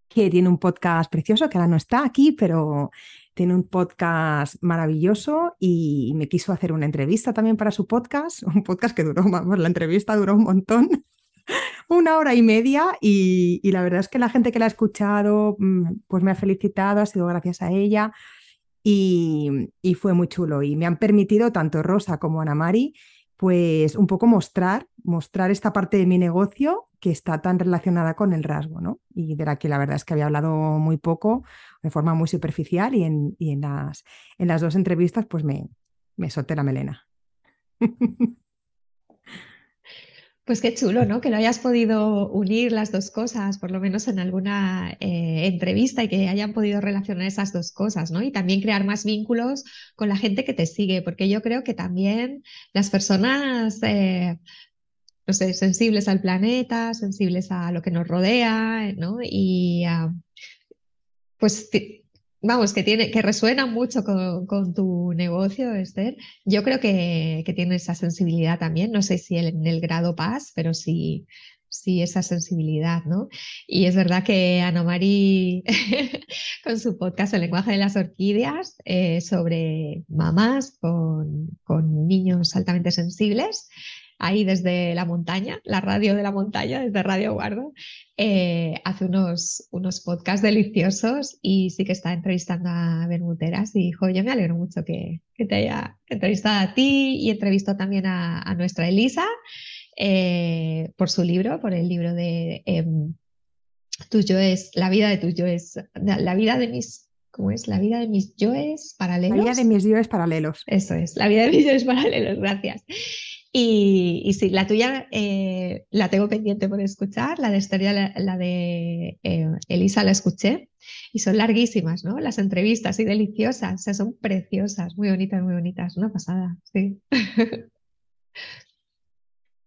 que tiene un podcast precioso, que ahora no está aquí, pero tiene un podcast maravilloso y me quiso hacer una entrevista también para su podcast, un podcast que duró, vamos, la entrevista duró un montón, una hora y media y, la verdad es que la gente que la ha escuchado mm, pues me ha felicitado, ha sido gracias a ella y, y fue muy chulo y me han permitido tanto Rosa como Ana Mari pues un poco mostrar, mostrar esta parte de mi negocio que está tan relacionada con el rasgo, ¿no? Y de la que la verdad es que había hablado muy poco, de forma muy superficial, y en, en, las, en las dos entrevistas pues me, me solté la melena. Pues qué chulo, ¿no? Que lo hayas podido unir las dos cosas, por lo menos en alguna eh, entrevista, y que hayan podido relacionar esas dos cosas, ¿no? Y también crear más vínculos con la gente que te sigue, porque yo creo que también las personas, eh, no sé, sensibles al planeta, sensibles a lo que nos rodea, ¿no? Y ah, pues vamos, que, tiene, que resuena mucho con, tu negocio, Esther. Yo creo que, que, tiene esa sensibilidad también, no sé si en el grado paz, pero sí, sí esa sensibilidad, ¿no? Y es verdad que Ana Marí, con su podcast El lenguaje de las orquídeas, eh, sobre mamás con, con niños altamente sensibles, ahí desde la montaña, la radio de la montaña, desde Radio Guardo, eh, hace unos, unos podcasts deliciosos y sí que está entrevistando a Bermuteras y hijo, yo me alegro mucho que, te haya entrevistado a ti y entrevistó también a, nuestra Elisa eh, por su libro, por el libro de em, Tuyo es, la vida de tuyo es, la vida de mis ¿cómo es? La vida de mis yoes paralelos. La vida de mis yoes paralelos. Eso es, la vida de mis yoes paralelos, gracias. Y, sí, la tuya eh, la tengo pendiente por escuchar, la de historia, la, de eh, Elisa la escuché y son larguísimas, ¿no? Las entrevistas y deliciosas, o sea, son preciosas, muy bonitas, muy bonitas, una pasada, sí.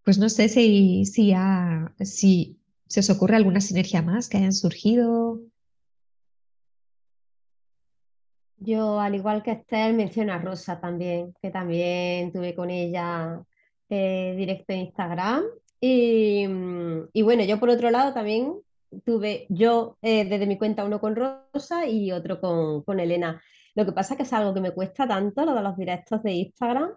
Pues no sé si, si, si se os ocurre alguna sinergia más que hayan surgido. Yo, al igual que Esther, menciono a Rosa también, que también tuve con ella eh, directo en Instagram. Y, mm, y, bueno, yo por otro lado también tuve yo eh, desde mi cuenta uno con Rosa y otro con, con Elena. Lo que pasa es que es algo que me cuesta tanto, lo de los directos de Instagram,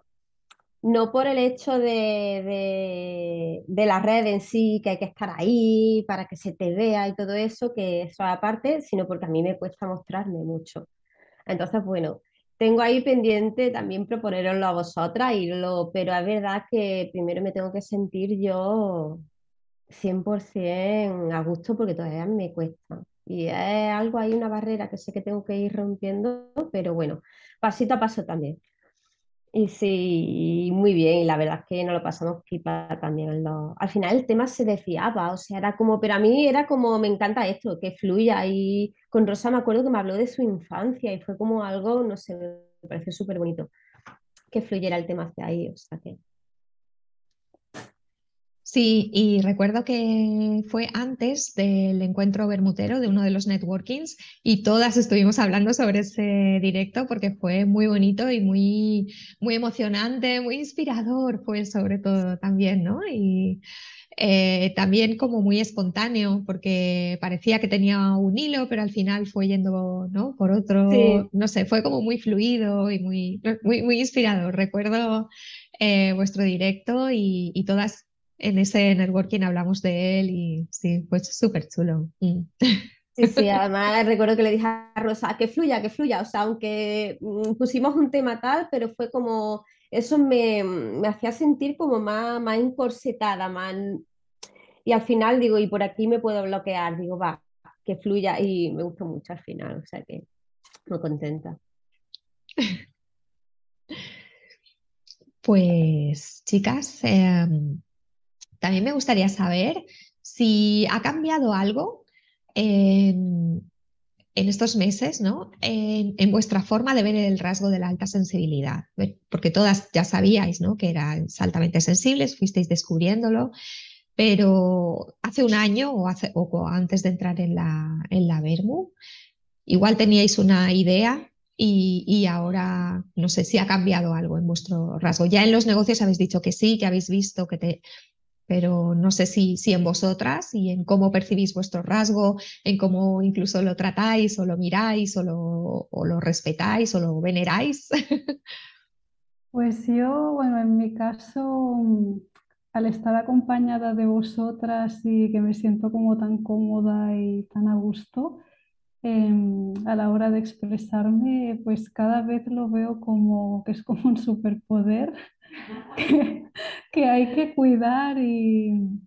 no por el hecho de, de, la red en sí, que hay que estar ahí para que se te vea y todo eso, que eso aparte, sino porque a mí me cuesta mostrarme mucho. Entonces, bueno, tengo ahí pendiente también proponeroslo a vosotras, irlo, pero es verdad que primero me tengo que sentir yo 100% a gusto porque todavía me cuesta. Y es algo ahí, una barrera que sé que tengo que ir rompiendo, pero bueno, pasito a paso también. Y sí, muy bien, y la verdad es que nos lo pasamos pipa también. Al final el tema se desviaba, o sea, era como, pero a mí era como, me encanta esto, que fluya. Y con Rosa me acuerdo que me habló de su infancia y fue como algo, no sé, me pareció súper bonito que fluyera el tema hacia ahí, o sea que... Sí, y recuerdo que fue antes del encuentro bermutero de uno de los networkings y todas estuvimos hablando sobre ese directo porque fue muy bonito y muy, muy emocionante, muy inspirador, fue sobre todo también, ¿no? Y eh, también como muy espontáneo porque parecía que tenía un hilo, pero al final fue yendo, ¿no? Por otro, no sé, fue como muy fluido y muy, muy, muy inspirador. Recuerdo eh, vuestro directo y, y todas en ese networking hablamos de él y sí, pues súper chulo. Mm. Sí, sí, además recuerdo que le dije a Rosa, que fluya, que fluya, o sea, aunque mm, pusimos un tema tal, pero fue como, eso me, me hacía sentir como más, más encorsetada, más... Y al final digo, y por aquí me puedo bloquear, digo, va, que fluya y me gustó mucho al final, o sea que muy contenta. Pues chicas, eh, también me gustaría saber si ha cambiado algo en, estos meses, ¿no? En, vuestra forma de ver el rasgo de la alta sensibilidad, porque todas ya sabíais, ¿no? Que eran altamente sensibles, fuisteis descubriéndolo, pero hace un año o, antes de entrar en la, Bermu, igual teníais una idea y, ahora no sé si ha cambiado algo en vuestro rasgo. Ya en los negocios habéis dicho que sí, que habéis visto que te, pero no sé si, si en vosotras y en cómo percibís vuestro rasgo, en cómo incluso lo tratáis o lo miráis o lo, respetáis o lo veneráis. Pues yo, bueno, en mi caso, mm, al estar acompañada de vosotras y que me siento como tan cómoda y tan a gusto, em, a la hora de expresarme, pues cada vez lo veo como que es como un superpoder que, hay que cuidar y,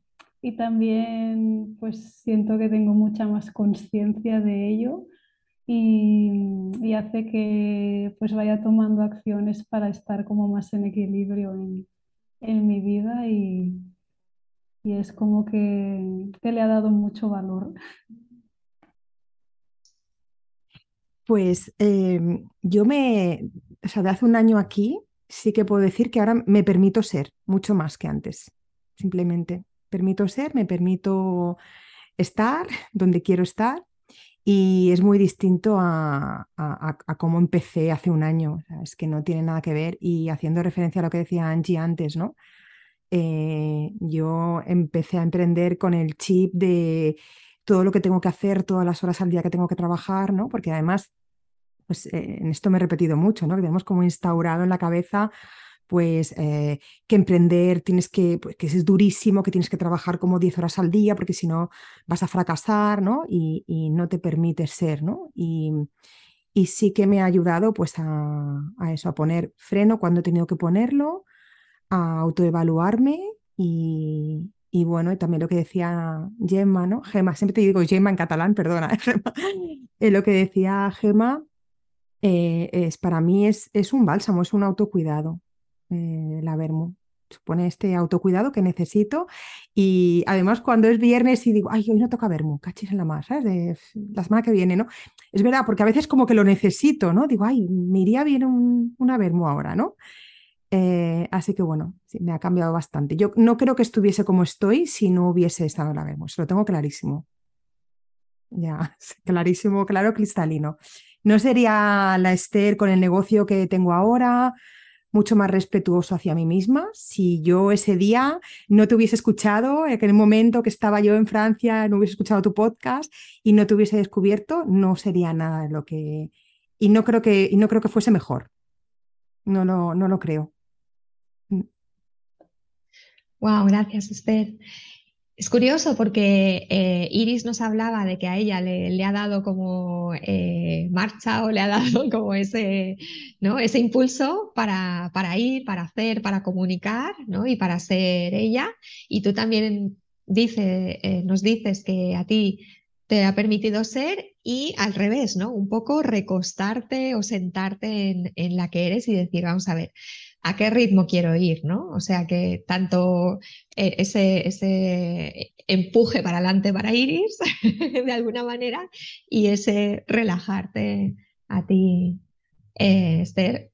también pues siento que tengo mucha más conciencia de ello y, hace que pues vaya tomando acciones para estar como más en equilibrio en, mi vida y, es como que, le ha dado mucho valor. Pues em, yo me, o sea, de hace un año aquí, sí que puedo decir que ahora me permito ser mucho más que antes. Simplemente permito ser, me permito estar donde quiero estar y es muy distinto a, cómo empecé hace un año. es que no tiene nada que ver y haciendo referencia a lo que decía Angie antes, ¿no? Eh, yo empecé a emprender con el chip de todo lo que tengo que hacer, todas las horas al día que tengo que trabajar, ¿no? Porque además pues eh, en esto me he repetido mucho, ¿no? Que tenemos como instaurado en la cabeza pues eh, que emprender tienes que, pues, que es durísimo, que tienes que trabajar como 10 horas al día porque si no vas a fracasar, ¿no? Y, no te permite ser, ¿no? Y, sí que me ha ayudado pues a, eso, a poner freno cuando he tenido que ponerlo, a autoevaluarme y, bueno, y también lo que decía Gemma, ¿no? Gemma, siempre te digo Gemma en catalán, perdona, Gemma. Eh, lo que decía Gemma eh, es, para mí es, es, un bálsamo, es un autocuidado, eh, la vermo. Supone este autocuidado que necesito y además cuando es viernes y digo, ay, hoy no toca vermo, cachis en la más, ¿sabes? De, la semana que viene, ¿no? Es verdad, porque a veces como que lo necesito, ¿no? Digo, ay, me iría bien un, una vermo ahora, ¿no? Eh, así que bueno, me ha cambiado bastante. Yo no creo que estuviese como estoy si no hubiese estado en la vermo, lo tengo clarísimo. Ya, clarísimo, claro, cristalino. No sería la Esther con el negocio que tengo ahora, mucho más respetuoso hacia mí misma. Si yo ese día no te hubiese escuchado, en el momento que estaba yo en Francia, no hubiese escuchado tu podcast y no te hubiese descubierto, no sería nada de lo que... Y no creo que, y no creo que fuese mejor. No lo, no lo creo. Wow, mm. gracias, Esther. Es curioso porque eh, Iris nos hablaba de que a ella le, ha dado como eh, marcha o le ha dado como ese, ¿no? ese impulso para, para, ir, para hacer, para comunicar ¿no? y para ser ella. Y tú también eh, nos dices que a ti te ha permitido ser y al revés, ¿no? Un poco recostarte o sentarte en, en la que eres y decir, vamos a ver, a qué ritmo quiero ir, ¿no? O sea que tanto eh, ese, ese empuje para adelante para Iris, de alguna manera, y ese relajarte a ti, eh, Esther,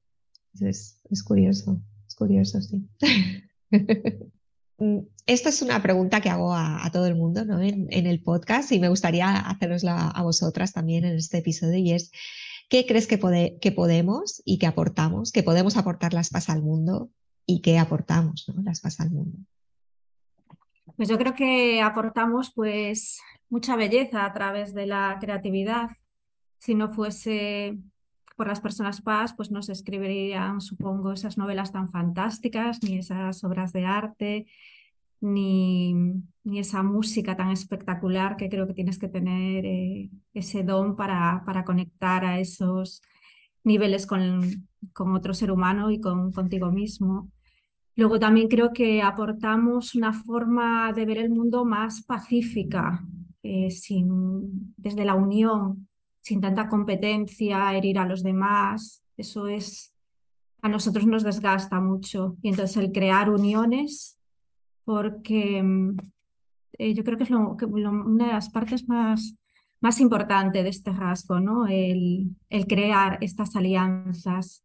es, curioso, es curioso, sí. Mm, esta es una pregunta que hago a, todo el mundo ¿no? en, en, el podcast y me gustaría hacerosla a vosotras también en este episodio y es, ¿Qué crees que, podemos y que aportamos? Que podemos aportar las PAS al mundo y que aportamos las PAS al mundo. Pues yo creo que aportamos pues mucha belleza a través de la creatividad. Si no fuese por las personas PAS, pues no se escribirían, supongo, esas novelas tan fantásticas, ni esas obras de arte, ni, ni, esa música tan espectacular que creo que tienes que tener eh, ese don para, para, conectar a esos niveles con, con otro ser humano y con, contigo mismo. Luego también creo que aportamos una forma de ver el mundo más pacífica, eh, sin, desde la unión, sin tanta competencia, herir a los demás. Eso es, a nosotros nos desgasta mucho. Y entonces el crear uniones porque mm, eh, yo creo que es una de las partes más, más importantes de este rasgo, ¿no? El, el, crear estas alianzas.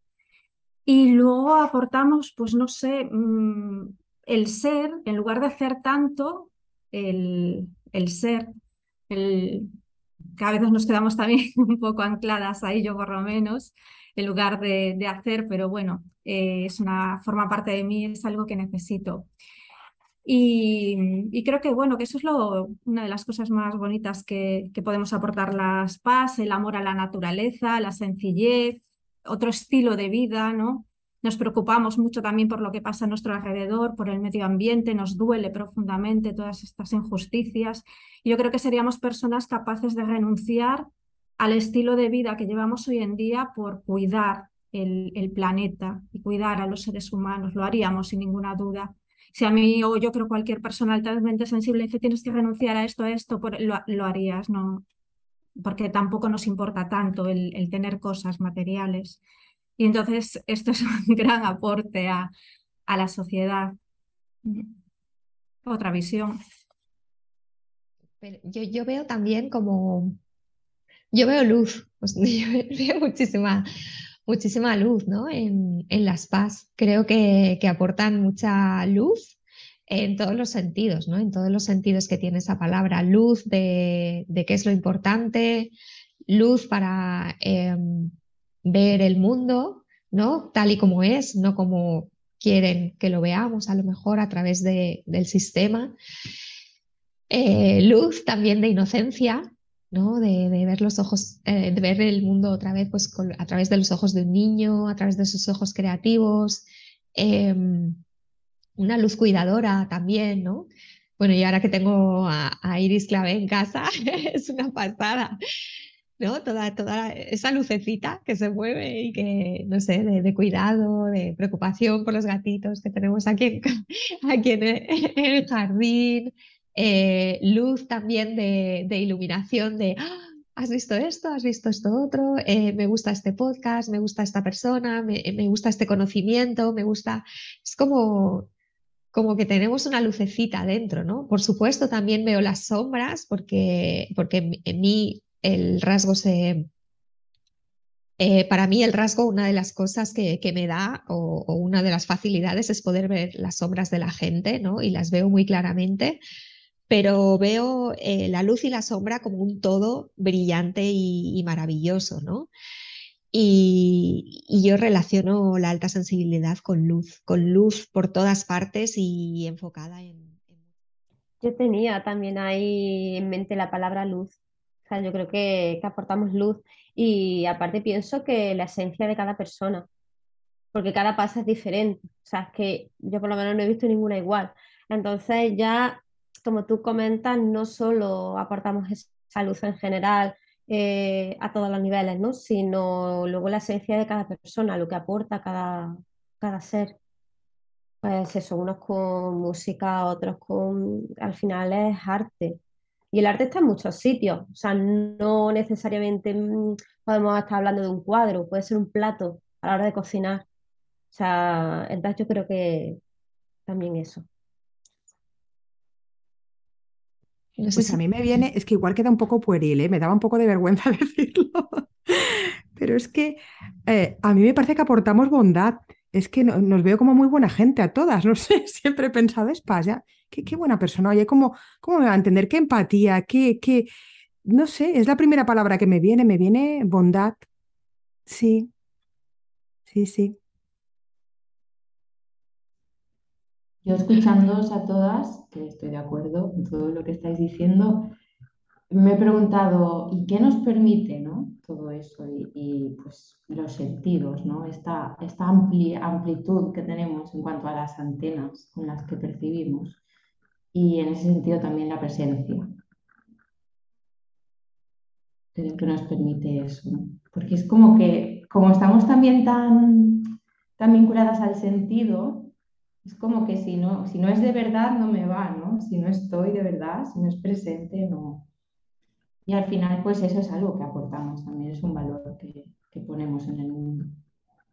Y luego aportamos, pues no sé, mm, el ser, en lugar de hacer tanto, el, el ser, el, que a veces nos quedamos también un poco ancladas ahí, yo por lo menos, en lugar de, de hacer, pero bueno, eh, es una, forma parte de mí, es algo que necesito. Y, creo que, bueno, que eso es lo, una de las cosas más bonitas que, que, podemos aportar las PAS, el amor a la naturaleza, la sencillez, otro estilo de vida, ¿no? Nos preocupamos mucho también por lo que pasa a nuestro alrededor, por el medio ambiente, nos duele profundamente todas estas injusticias. Y yo creo que seríamos personas capaces de renunciar al estilo de vida que llevamos hoy en día por cuidar el, el planeta y cuidar a los seres humanos. Lo haríamos sin ninguna duda si a mí o yo creo cualquier persona altamente sensible dice tienes que renunciar a esto, a esto, lo, harías, ¿no? Porque tampoco nos importa tanto el, tener cosas materiales. Y entonces esto es un gran aporte a, a la sociedad. Otra visión. yo, yo veo también como, yo veo luz, yo veo muchísima, muchísima luz ¿no? en, las PAS. Creo que, aportan mucha luz en todos los sentidos, ¿no? en todos los sentidos que tiene esa palabra. Luz de, qué es lo importante, luz para em, ver el mundo ¿no? tal y como es, no como quieren que lo veamos, a lo mejor a través del sistema. Eh, luz también de inocencia, de, ver los ojos, eh, de ver el mundo otra vez pues, a través de los ojos de un niño, a través de sus ojos creativos, em, una luz cuidadora también, ¿no? Bueno, y ahora que tengo a, Iris Clave en casa, es una pasada, ¿no? Toda, toda esa lucecita que se mueve y que, no sé, de, cuidado, de preocupación por los gatitos que tenemos aquí aquí en el jardín, eh, luz también de, iluminación, de, ¡ah! has visto esto, has visto esto otro, eh, me gusta este podcast, me gusta esta persona, me, me, gusta este conocimiento, me gusta... Es como, como que tenemos una lucecita dentro, ¿no? Por supuesto, también veo las sombras porque, porque en mí el rasgo se... Eh, para mí el rasgo, una de las cosas que, que me da o, o, una de las facilidades es poder ver las sombras de la gente, ¿no? Y las veo muy claramente pero veo eh, la luz y la sombra como un todo brillante y, maravilloso, ¿no? Y, yo relaciono la alta sensibilidad con luz, con luz por todas partes y enfocada en... Yo tenía también ahí en mente la palabra luz. O sea, yo creo que, que aportamos luz y aparte pienso que la esencia de cada persona, porque cada paso es diferente. O sea, es que yo por lo menos no he visto ninguna igual. Entonces ya como tú comentas, no solo aportamos esa luz en general eh, a todos los niveles, ¿no? sino luego la esencia de cada persona, lo que aporta cada, cada ser. Pues eso, unos con música, otros con... Al final es arte. Y el arte está en muchos sitios, o sea, no necesariamente mm, podemos estar hablando de un cuadro, puede ser un plato a la hora de cocinar. O sea, entonces yo creo que también eso. Pues a mí me viene, es que igual queda un poco pueril, ¿eh? me daba un poco de vergüenza decirlo, pero es que eh, a mí me parece que aportamos bondad, es que nos veo como muy buena gente a todas, no sé, siempre he pensado, es qué, qué, buena persona, oye, ¿cómo, ¿cómo me va a entender? ¿Qué empatía? ¿Qué, qué? No sé, es la primera palabra que me viene, me viene bondad, sí, sí, sí. Yo escuchándoos a todas, que estoy de acuerdo en todo lo que estáis diciendo, me he preguntado, ¿y qué nos permite ¿no? todo eso? Y, pues los sentidos, ¿no? esta, esta amplitud que tenemos en cuanto a las antenas con las que percibimos. Y en ese sentido también la presencia. Creo que nos permite eso. Porque es como que, como estamos también tan, tan vinculadas al sentido, es como que si no, si no es de verdad, no me va, ¿no? Si no estoy de verdad, si no es presente, no. Y al final, pues eso es algo que aportamos también, es un valor que, ponemos en el mundo.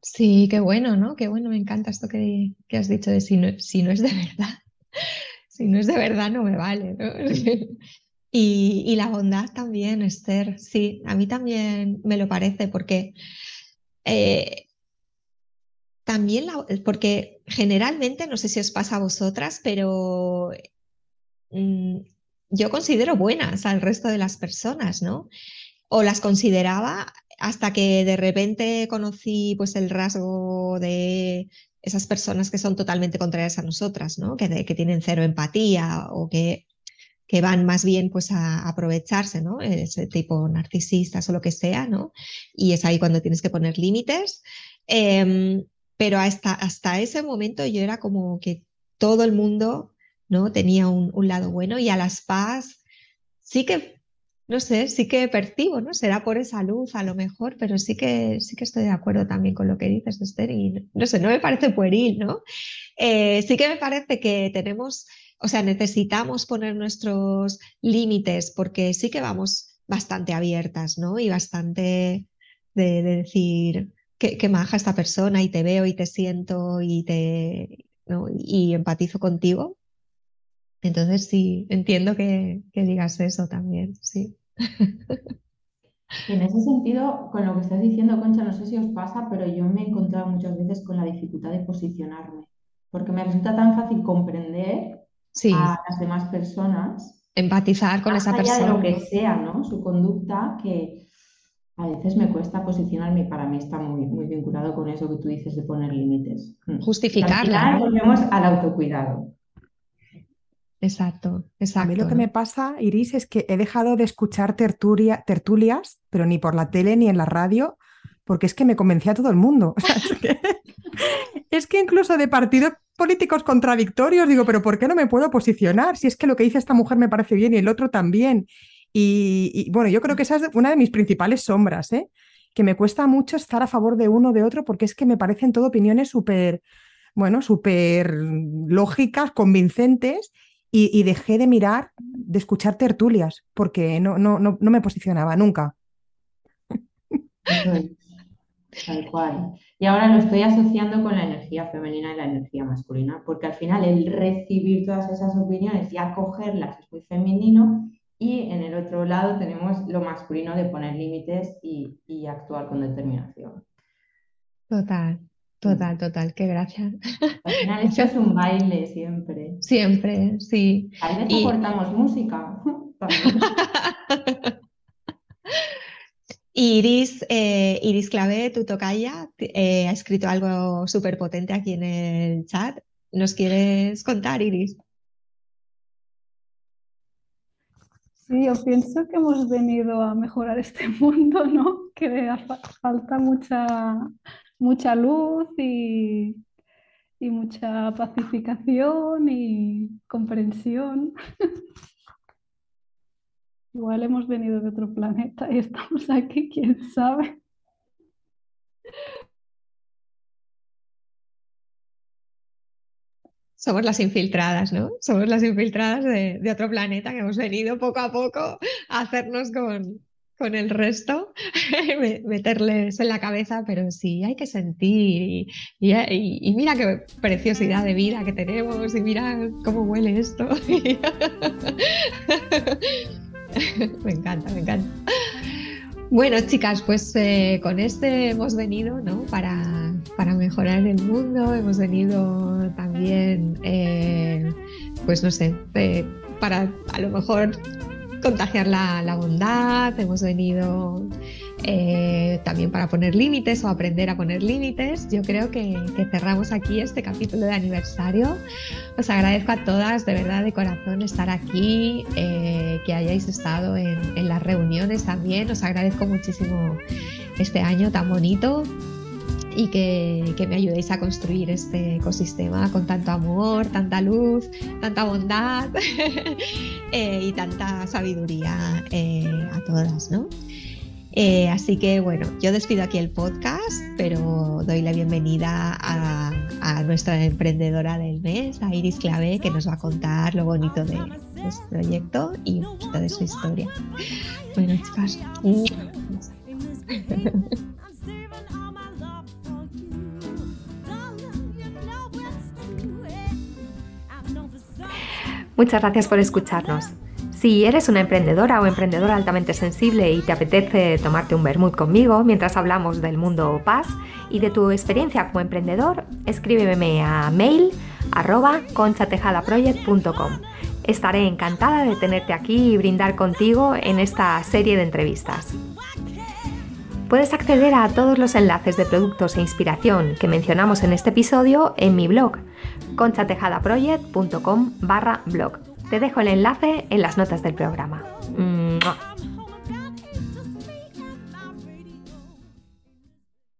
Sí, qué bueno, ¿no? Qué bueno, me encanta esto que, has dicho de si no, si no es de verdad. Si no es de verdad, no me vale, ¿no? Y, la bondad también, Esther, sí, a mí también me lo parece, porque eh, también, porque generalmente, no sé si os pasa a vosotras, pero mm, yo considero buenas al resto de las personas, ¿no? O las consideraba hasta que de repente conocí pues el rasgo de esas personas que son totalmente contrarias a nosotras, ¿no? Que, que tienen cero empatía o que, que van más bien pues a, aprovecharse, ¿no? Ese tipo narcisistas o lo que sea, ¿no? Y es ahí cuando tienes que poner límites. Em, pero hasta, hasta ese momento yo era como que todo el mundo ¿no? tenía un, lado bueno y a las paz sí que, no sé, sí que percibo, ¿no? Será por esa luz a lo mejor, pero sí que, sí que estoy de acuerdo también con lo que dices, Esther, y no sé, no me parece pueril, ¿no? Eh, sí que me parece que tenemos, o sea, necesitamos poner nuestros límites porque sí que vamos bastante abiertas, ¿no? Y bastante de decir, qué, maja esta persona y te veo y te siento y te y empatizo contigo. Entonces sí, entiendo que, digas eso también, sí. En ese sentido, con lo que estás diciendo, Concha, no sé si os pasa, pero yo me he encontrado muchas veces con la dificultad de posicionarme, porque me resulta tan fácil comprender a las demás personas. Empatizar con esa persona. de lo que sea, ¿no? Su conducta, que, a veces me cuesta posicionarme y para mí está muy, muy vinculado con eso que tú dices de poner límites. Mm. Justificarla. volvemos al autocuidado. Exacto, exacto. A mí lo que me pasa, Iris, es que he dejado de escuchar tertulias, pero ni por la tele ni en la radio, porque es que me convencía a todo el mundo. es, que, incluso de partidos políticos contradictorios digo, pero ¿por qué no me puedo posicionar? Si es que lo que dice esta mujer me parece bien y el otro también. Y, bueno, yo creo que esa es una de mis principales sombras, ¿eh? que me cuesta mucho estar a favor de uno o de otro porque es que me parecen todo opiniones súper, bueno, súper lógicas, convincentes y, dejé de mirar, de escuchar tertulias, porque no, no, no, no me posicionaba nunca. Tal cual. Y ahora lo estoy asociando con la energía femenina y la energía masculina, porque al final el recibir todas esas opiniones y acogerlas es muy femenino y en el otro lado tenemos lo masculino de poner límites y, y actuar con determinación. Total, total, total, qué gracia. Al final esto es un baile siempre. Siempre, sí. A veces y... aportamos música. Iris, eh, Iris Clave, tu tocaya, eh, ha escrito algo súper potente aquí en el chat. ¿Nos quieres contar, Iris? Sí, yo pienso que hemos venido a mejorar este mundo, ¿no? Que falta mucha, mucha luz y, y mucha pacificación y comprensión. Igual hemos venido de otro planeta y estamos aquí, quién sabe. Somos las infiltradas, ¿no? Somos las infiltradas de, otro planeta que hemos venido poco a poco a hacernos con, con el resto, meterles en la cabeza, pero sí hay que sentir y, mira qué preciosidad de vida que tenemos y mira cómo huele esto. me encanta, me encanta. Bueno, chicas, pues eh, con este hemos venido, ¿no? Para, para, mejorar el mundo, hemos venido también, eh, pues no sé, eh, para a lo mejor contagiar la, bondad, hemos venido eh, también para poner límites o aprender a poner límites. Yo creo que, cerramos aquí este capítulo de aniversario. Os agradezco a todas de verdad de corazón estar aquí, que hayáis estado en, las reuniones también. Os agradezco muchísimo este año tan bonito y que, me ayudéis a construir este ecosistema con tanto amor, tanta luz, tanta bondad eh, y tanta sabiduría a todas, ¿no? Eh, así que bueno, yo despido aquí el podcast, pero doy la bienvenida a, nuestra emprendedora del mes, a Iris Clave, que nos va a contar lo bonito de, este proyecto y un poquito de su historia. Bueno, chicas. Muchas gracias por escucharnos. Si eres una emprendedora o emprendedora altamente sensible y te apetece tomarte un vermut conmigo mientras hablamos del mundo paz y de tu experiencia como emprendedor, escríbeme a mail arroba conchatejadaproject.com. Estaré encantada de tenerte aquí y brindar contigo en esta serie de entrevistas. Puedes acceder a todos los enlaces de productos e inspiración que mencionamos en este episodio en mi blog conchatejadaproject.com barra blog. Te dejo el enlace en las notas del programa.